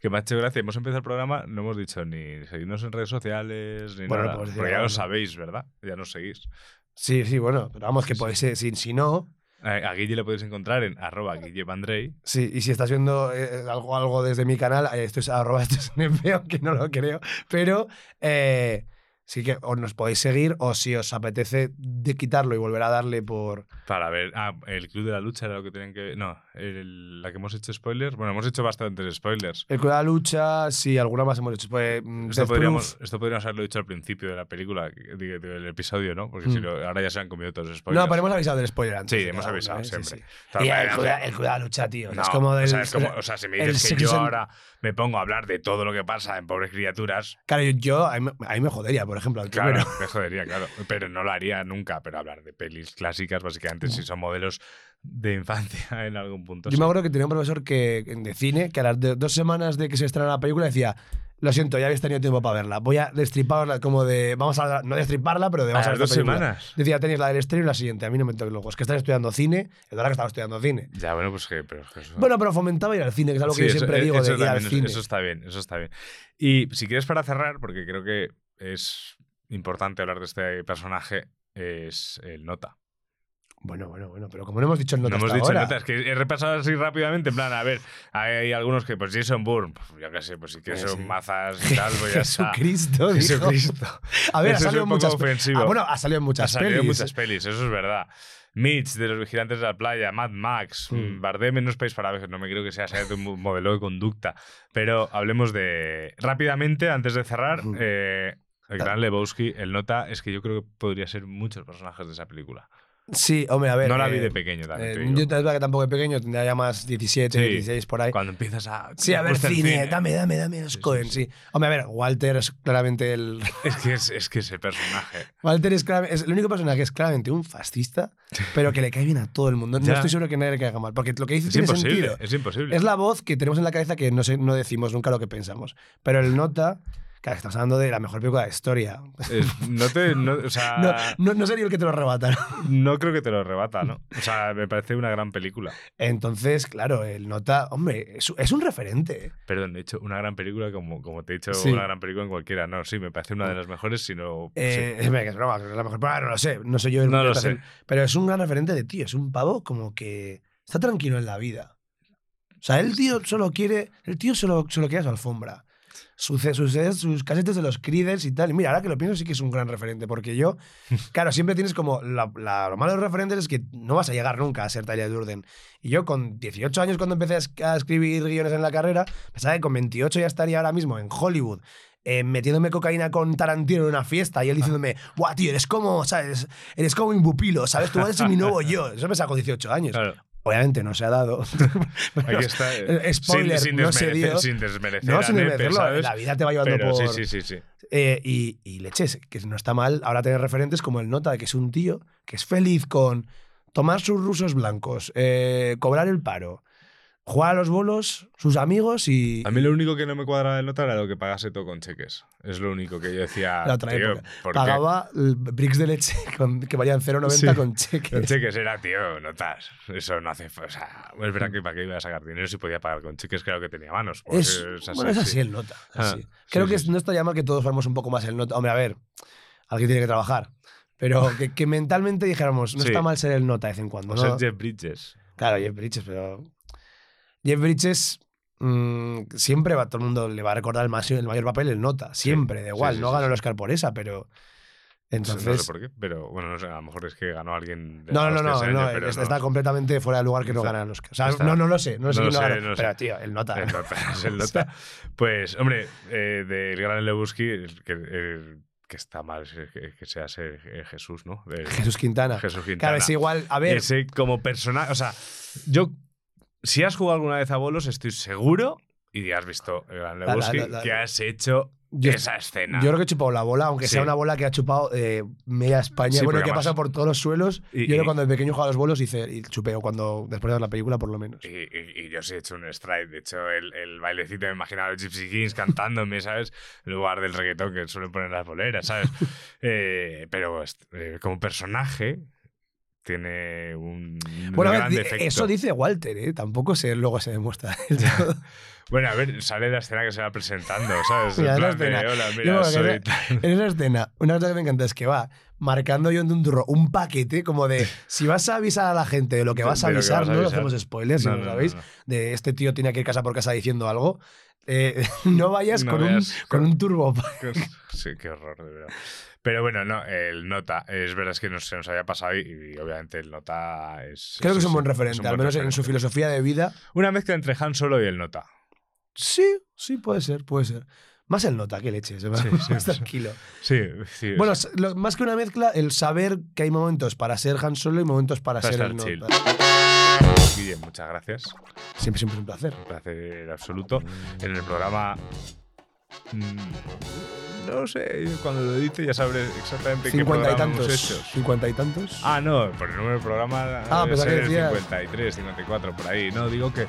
Que me ha hecho gracia. Hemos empezado el programa, no hemos dicho ni seguirnos en redes sociales, ni Bueno, nada. pues porque ya algo, lo sabéis, ¿verdad? Ya nos seguís. Sí, sí, bueno, pero vamos, que Sí, podéis, si, si no, A, Guille le podéis encontrar en arroba guillemandrey. sí, y si estás viendo eh, algo, desde mi canal, eh, esto es arroba esto es NP, aunque no lo creo, pero eh, sí que o nos podéis seguir, o si os apetece de quitarlo y volver a darle por... Para ver. Ah, el Club de la Lucha era lo que tienen que. No, el- la que hemos hecho spoilers. Bueno, hemos hecho bastantes spoilers. El Club de la Lucha, sí, alguna más hemos hecho. Pues, mm, Esto podríamos, esto podríamos haberlo dicho al principio de la película, del episodio, ¿no? Porque Mm. si lo- ahora ya se han comido todos los spoilers. No, pero hemos avisado del spoiler antes. Sí, hemos avisado siempre. sí. El Club de- el Club de la Lucha, tío. No, es como del. o, sea, es como- o sea, si me dices que yo ahora me pongo a hablar de todo lo que pasa en Pobres Criaturas, Claro, yo, mí, a mí me jodería, por ejemplo, al claro, primero. me jodería, claro. Pero no lo haría nunca, pero hablar de pelis clásicas, básicamente, si son modelos de infancia en algún punto. Yo sí. me acuerdo que tenía un profesor que, de cine que a las dos semanas de que se estrenara la película decía. Lo siento, ya habéis tenido tiempo para verla. Voy a destriparla como de. Vamos a. No destriparla, pero de ¿A vamos a, las ver dos película. semanas? Decía, tenéis la del estreno y la siguiente. A mí no me toques luego. Es que estás estudiando cine. Es verdad que estaba estudiando cine. Ya, bueno, pues que. Pero eso- Bueno, pero fomentaba ir al cine, que es algo que yo siempre eh, digo de ir al cine. Eso está bien, eso está bien. Y si quieres para cerrar, porque creo que es importante hablar de este personaje, es el Nota. Bueno, bueno, bueno. Pero como no hemos dicho el No nota hemos hasta dicho ahora. notas, que he repasado así rápidamente, en plan, a ver, hay algunos que, pues Jason Bourne, pues, yo qué sé, pues si quieres Eh, son sí. mazas y tal, pues ya está. Jesucristo. Jesucristo. A ver, ha Eso es salido en un poco muchas pe- ofensivo. Ah, bueno, ha salido en Ha muchas salido en pelis. muchas pelis, eso es verdad. Mitch, de los vigilantes de la playa, Mad Max, Mm. Bardem en No Space para Veces, no me creo que sea, sea un modelo de conducta. Pero hablemos de. Rápidamente, antes de cerrar, Mm. eh, el gran Lebowski, el nota, es que yo creo que podría ser muchos personajes de esa película. Sí, hombre, a ver. no la eh, vi de pequeño también. eh, yo te digo que tampoco de pequeño, tendría ya más 17, Sí. 16 por ahí. Cuando empiezas a. Sí, a ver el cine, dame, dame, dame los Sí, sí, Coen, sí. sí. Hombre, a ver, Walter es claramente el. Es que es, es que ese personaje. Walter es, es el único personaje que es claramente un fascista, pero que le cae bien a todo el mundo. No estoy seguro que nadie le caiga mal, porque lo que dice Es tiene imposible. sentido. Es imposible. Es la voz que tenemos en la cabeza que no, sé, no decimos nunca lo que pensamos. Pero el nota, claro, estamos hablando de la mejor película de la historia. Es- no te. no- o sea, No, no, no, no sería el que te lo arrebata. ¿no? creo que te lo rebata, ¿no? O sea, me parece una gran película. Entonces, claro, el nota, hombre, es, es un referente. Perdón, de hecho, una gran película, como, como te he dicho, Sí. una gran película en cualquiera. No, sí, me parece una de las mejores, sino. Eh, que es broma, es la mejor película, no lo sé, no sé yo. el- No lo sé. Pero es un gran referente de tío, es un pavo como que está tranquilo en la vida. O sea, el tío solo quiere, el tío solo, solo quiere su alfombra. Sus, sus, sus casetes de los Creeders y tal. Y mira, ahora que lo pienso sí que es un gran referente, porque yo, claro, siempre tienes como, la, la- lo malo de los referentes es que no vas a llegar nunca a ser Tyler Durden. Y yo con 18 años cuando empecé a es- a escribir guiones en la carrera, pensaba que con 28 ya estaría ahora mismo en Hollywood. eh, metiéndome cocaína con Tarantino en una fiesta y él diciéndome, guau, tío, eres como, ¿sabes? Eres como impupilo, ¿sabes? Tú eres mi nuevo yo. Eso pensaba con 18 años. Claro. Obviamente no se ha dado. Aquí está. eh, Eh, spoiler, sin, sin no se dio. sin desmerecer No, sin desmerecerlo, ¿sabes? la vida te va llevando Pero por... sí, sí, sí, sí. Eh, y, y leches, que no está mal ahora tener referentes como el Nota, que es un tío que es feliz con tomar sus rusos blancos, eh, cobrar el paro, jugar a los bolos, sus amigos y... A mí lo único que no me cuadraba del nota era lo que pagase todo con cheques. Es lo único que yo decía. La otra tío, época. Pagaba el bricks de leche con- que valían 0,90 Sí. con cheques. Con cheques era, tío, notas. Eso no hace. O sea, es verdad que para qué iba a sacar dinero si podía pagar con cheques, claro que tenía manos. porque Es, bueno, es así el Nota. Ah, así. sí, Creo sí, que sí. es- no estaría mal que todos fuéramos un poco más el Nota. Hombre, a ver, alguien tiene que trabajar. Pero que, que mentalmente dijéramos, no Sí. está mal ser el Nota de vez en cuando. O ¿no? ser Jeff Bridges. Claro, Jeff Bridges, pero. Jeff Bridges mm, siempre va, todo el mundo le va a recordar el, más- el mayor papel, el nota. Siempre, da sí, igual. no ganó el Oscar por esa, pero. Entonces. no sé por qué, pero bueno, no sé, a lo mejor es que ganó alguien. de No, no, no, no, pero está, no- está completamente fuera de lugar que no Está- gana el Oscar. O sea, está- no, no lo sé, no, sé no lo sé, pero tío, el nota. El nota, es el nota. Pues, hombre, eh, del gran Lebowski, que, está mal que, que sea ese, eh, Jesús, ¿no? De- Jesús Quintana. Jesús Quintana. Claro, es igual. A ver, Ese como personaje. O sea, yo. Si has jugado alguna vez a bolos, estoy seguro, y has visto Gran la- Lebowski, la- la- que has hecho Yo- esa escena. yo creo que he chupado la bola, aunque Sí. sea una bola que ha chupado eh, media España. Sí, bueno, que ha pasado por todos los suelos. Y- yo creo y- cuando de pequeño jugaba a los bolos hice, y chupé, o cuando después de ver la película, por lo menos. Y, y- yo sí he hecho un strike. De hecho, el, el bailecito me imaginaba a los Gypsy Kings cantándome, ¿sabes? En lugar del reggaetón que suelen poner las boleras, ¿sabes? Eh, pero eh, como personaje tiene un Bueno, a gran defecto. eso dice Walter, ¿eh? Tampoco se, luego se demuestra. Bueno, a ver, sale la escena que se va presentando, ¿sabes? Mira, En de, escena. En esa escena, una cosa que me encanta es que va marcando yo en un turro un paquete como de si vas a avisar a la gente de lo que vas a avisar, vas a no lo avisar. hacemos spoilers, si No, lo sabéis, de este tío tiene que ir casa por casa diciendo algo. eh, no vayas No con, un, con con- un turbo. Sí, qué horror, de verdad. Pero bueno, no, el Nota, es verdad es que no se nos había pasado y, y obviamente el Nota es... Creo que es un buen referente, un al menos en su filosofía de vida. Una mezcla entre Han Solo y el Nota. Sí, sí, puede ser, puede ser. Más el nota que leches, ¿eh? Sí, sí, más sí. tranquilo. Sí, sí. Bueno, lo- más que una mezcla, el saber que hay momentos para ser Han Solo y momentos para, Para ser el chill. nota. Muchas gracias. Siempre, siempre es un placer. Un placer absoluto. En el programa... mm, no sé, cuando lo edite ya sabré exactamente qué Cincuenta y programa hemos tantos. hecho. Cincuenta y tantos. Ah, no, por el número del programa Ah, debe que ser el decías- 53, 54, por ahí. No, digo que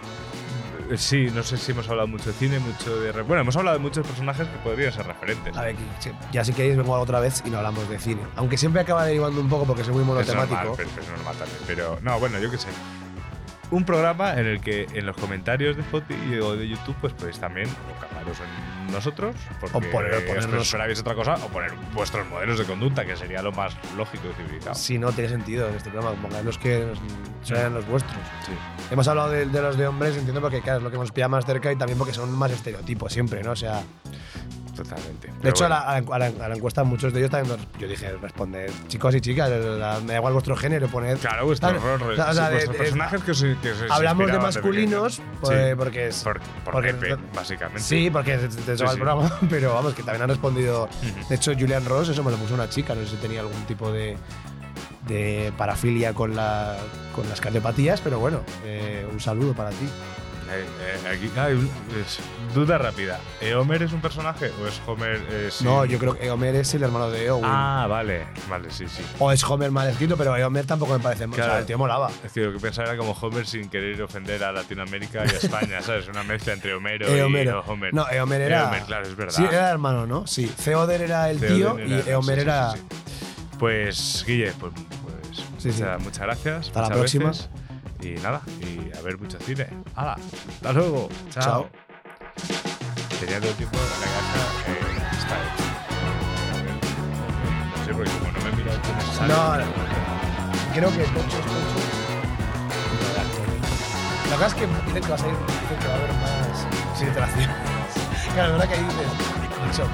sí, no sé si hemos hablado mucho de cine, mucho de... Bueno, hemos hablado de muchos personajes que podrían ser referentes. A ver, ya si queréis vengo otra vez y no hablamos de cine. Aunque siempre acaba derivando un poco porque soy muy es monotemático. normal, pero es normal también. Pero, no, bueno, yo qué sé. Un programa en el que en los comentarios de Spotify o de YouTube pues podéis también o cargaros nosotros porque O poner- ponernos- esperabais otra cosa o poner vuestros modelos de conducta que sería lo más lógico y civilizado. Si no tiene sentido en este programa, pongan los que sean los vuestros. Sí. Hemos hablado de, de los de hombres, entiendo, porque claro, es lo que nos pilla más cerca y también porque son más estereotipos siempre, ¿no? O sea, Totalmente. de hecho, a, bueno. la, a la- a la- a la encuesta muchos de ellos también nos- yo dije responder chicos y chicas, la- me da igual vuestro género, poner. Claro, vuestros Claro, roles, o sea, de- vuestros de- personajes que, os, que os Hablamos de masculinos pues, Sí. porque es. Por, por porque- Pepe, básicamente. Sí, porque te, te Sí, el programa, pero vamos, que también han respondido. De hecho, Julian Ross, eso me lo puso una chica, no sé si tenía algún tipo de, de parafilia con, la, con las cardiopatías, pero bueno, eh, un saludo para ti. Eh, eh, aquí hay duda rápida. ¿Eh, ¿Homer es un personaje o es Homer? eh, sí? No, yo creo que Homer es el hermano de Owen. Ah, vale. Vale, sí, sí. O es Homer mal escrito, pero Homer tampoco me parece. O Claro. sea, el tío molaba. Es decir, lo que pensaba era como Homer sin querer ofender a Latinoamérica y a España, ¿sabes? Una mezcla entre Homero Eh, y Homero. Homer. No, Homer Eh, era. Homer, claro, es verdad. Sí, era hermano, ¿no? Sí. Theoden era el tío Theoden y era- Homer sí, sí, era. sí. Pues, Guille, pues, pues muchas, muchas gracias. Hasta la próxima. veces. Y nada, y a ver mucho cine. ¡Hala! ¡Hasta luego! ¡Chao! Chao. Tenía todo el tiempo la eh, está hecho. No sé, porque como no me he mirado quién es No, no. Creo que Tocho es Tocho. La verdad es que dicen que va a salir, dicen que va a haber más filtraciones. Claro, la verdad que ahí dices. Mucho.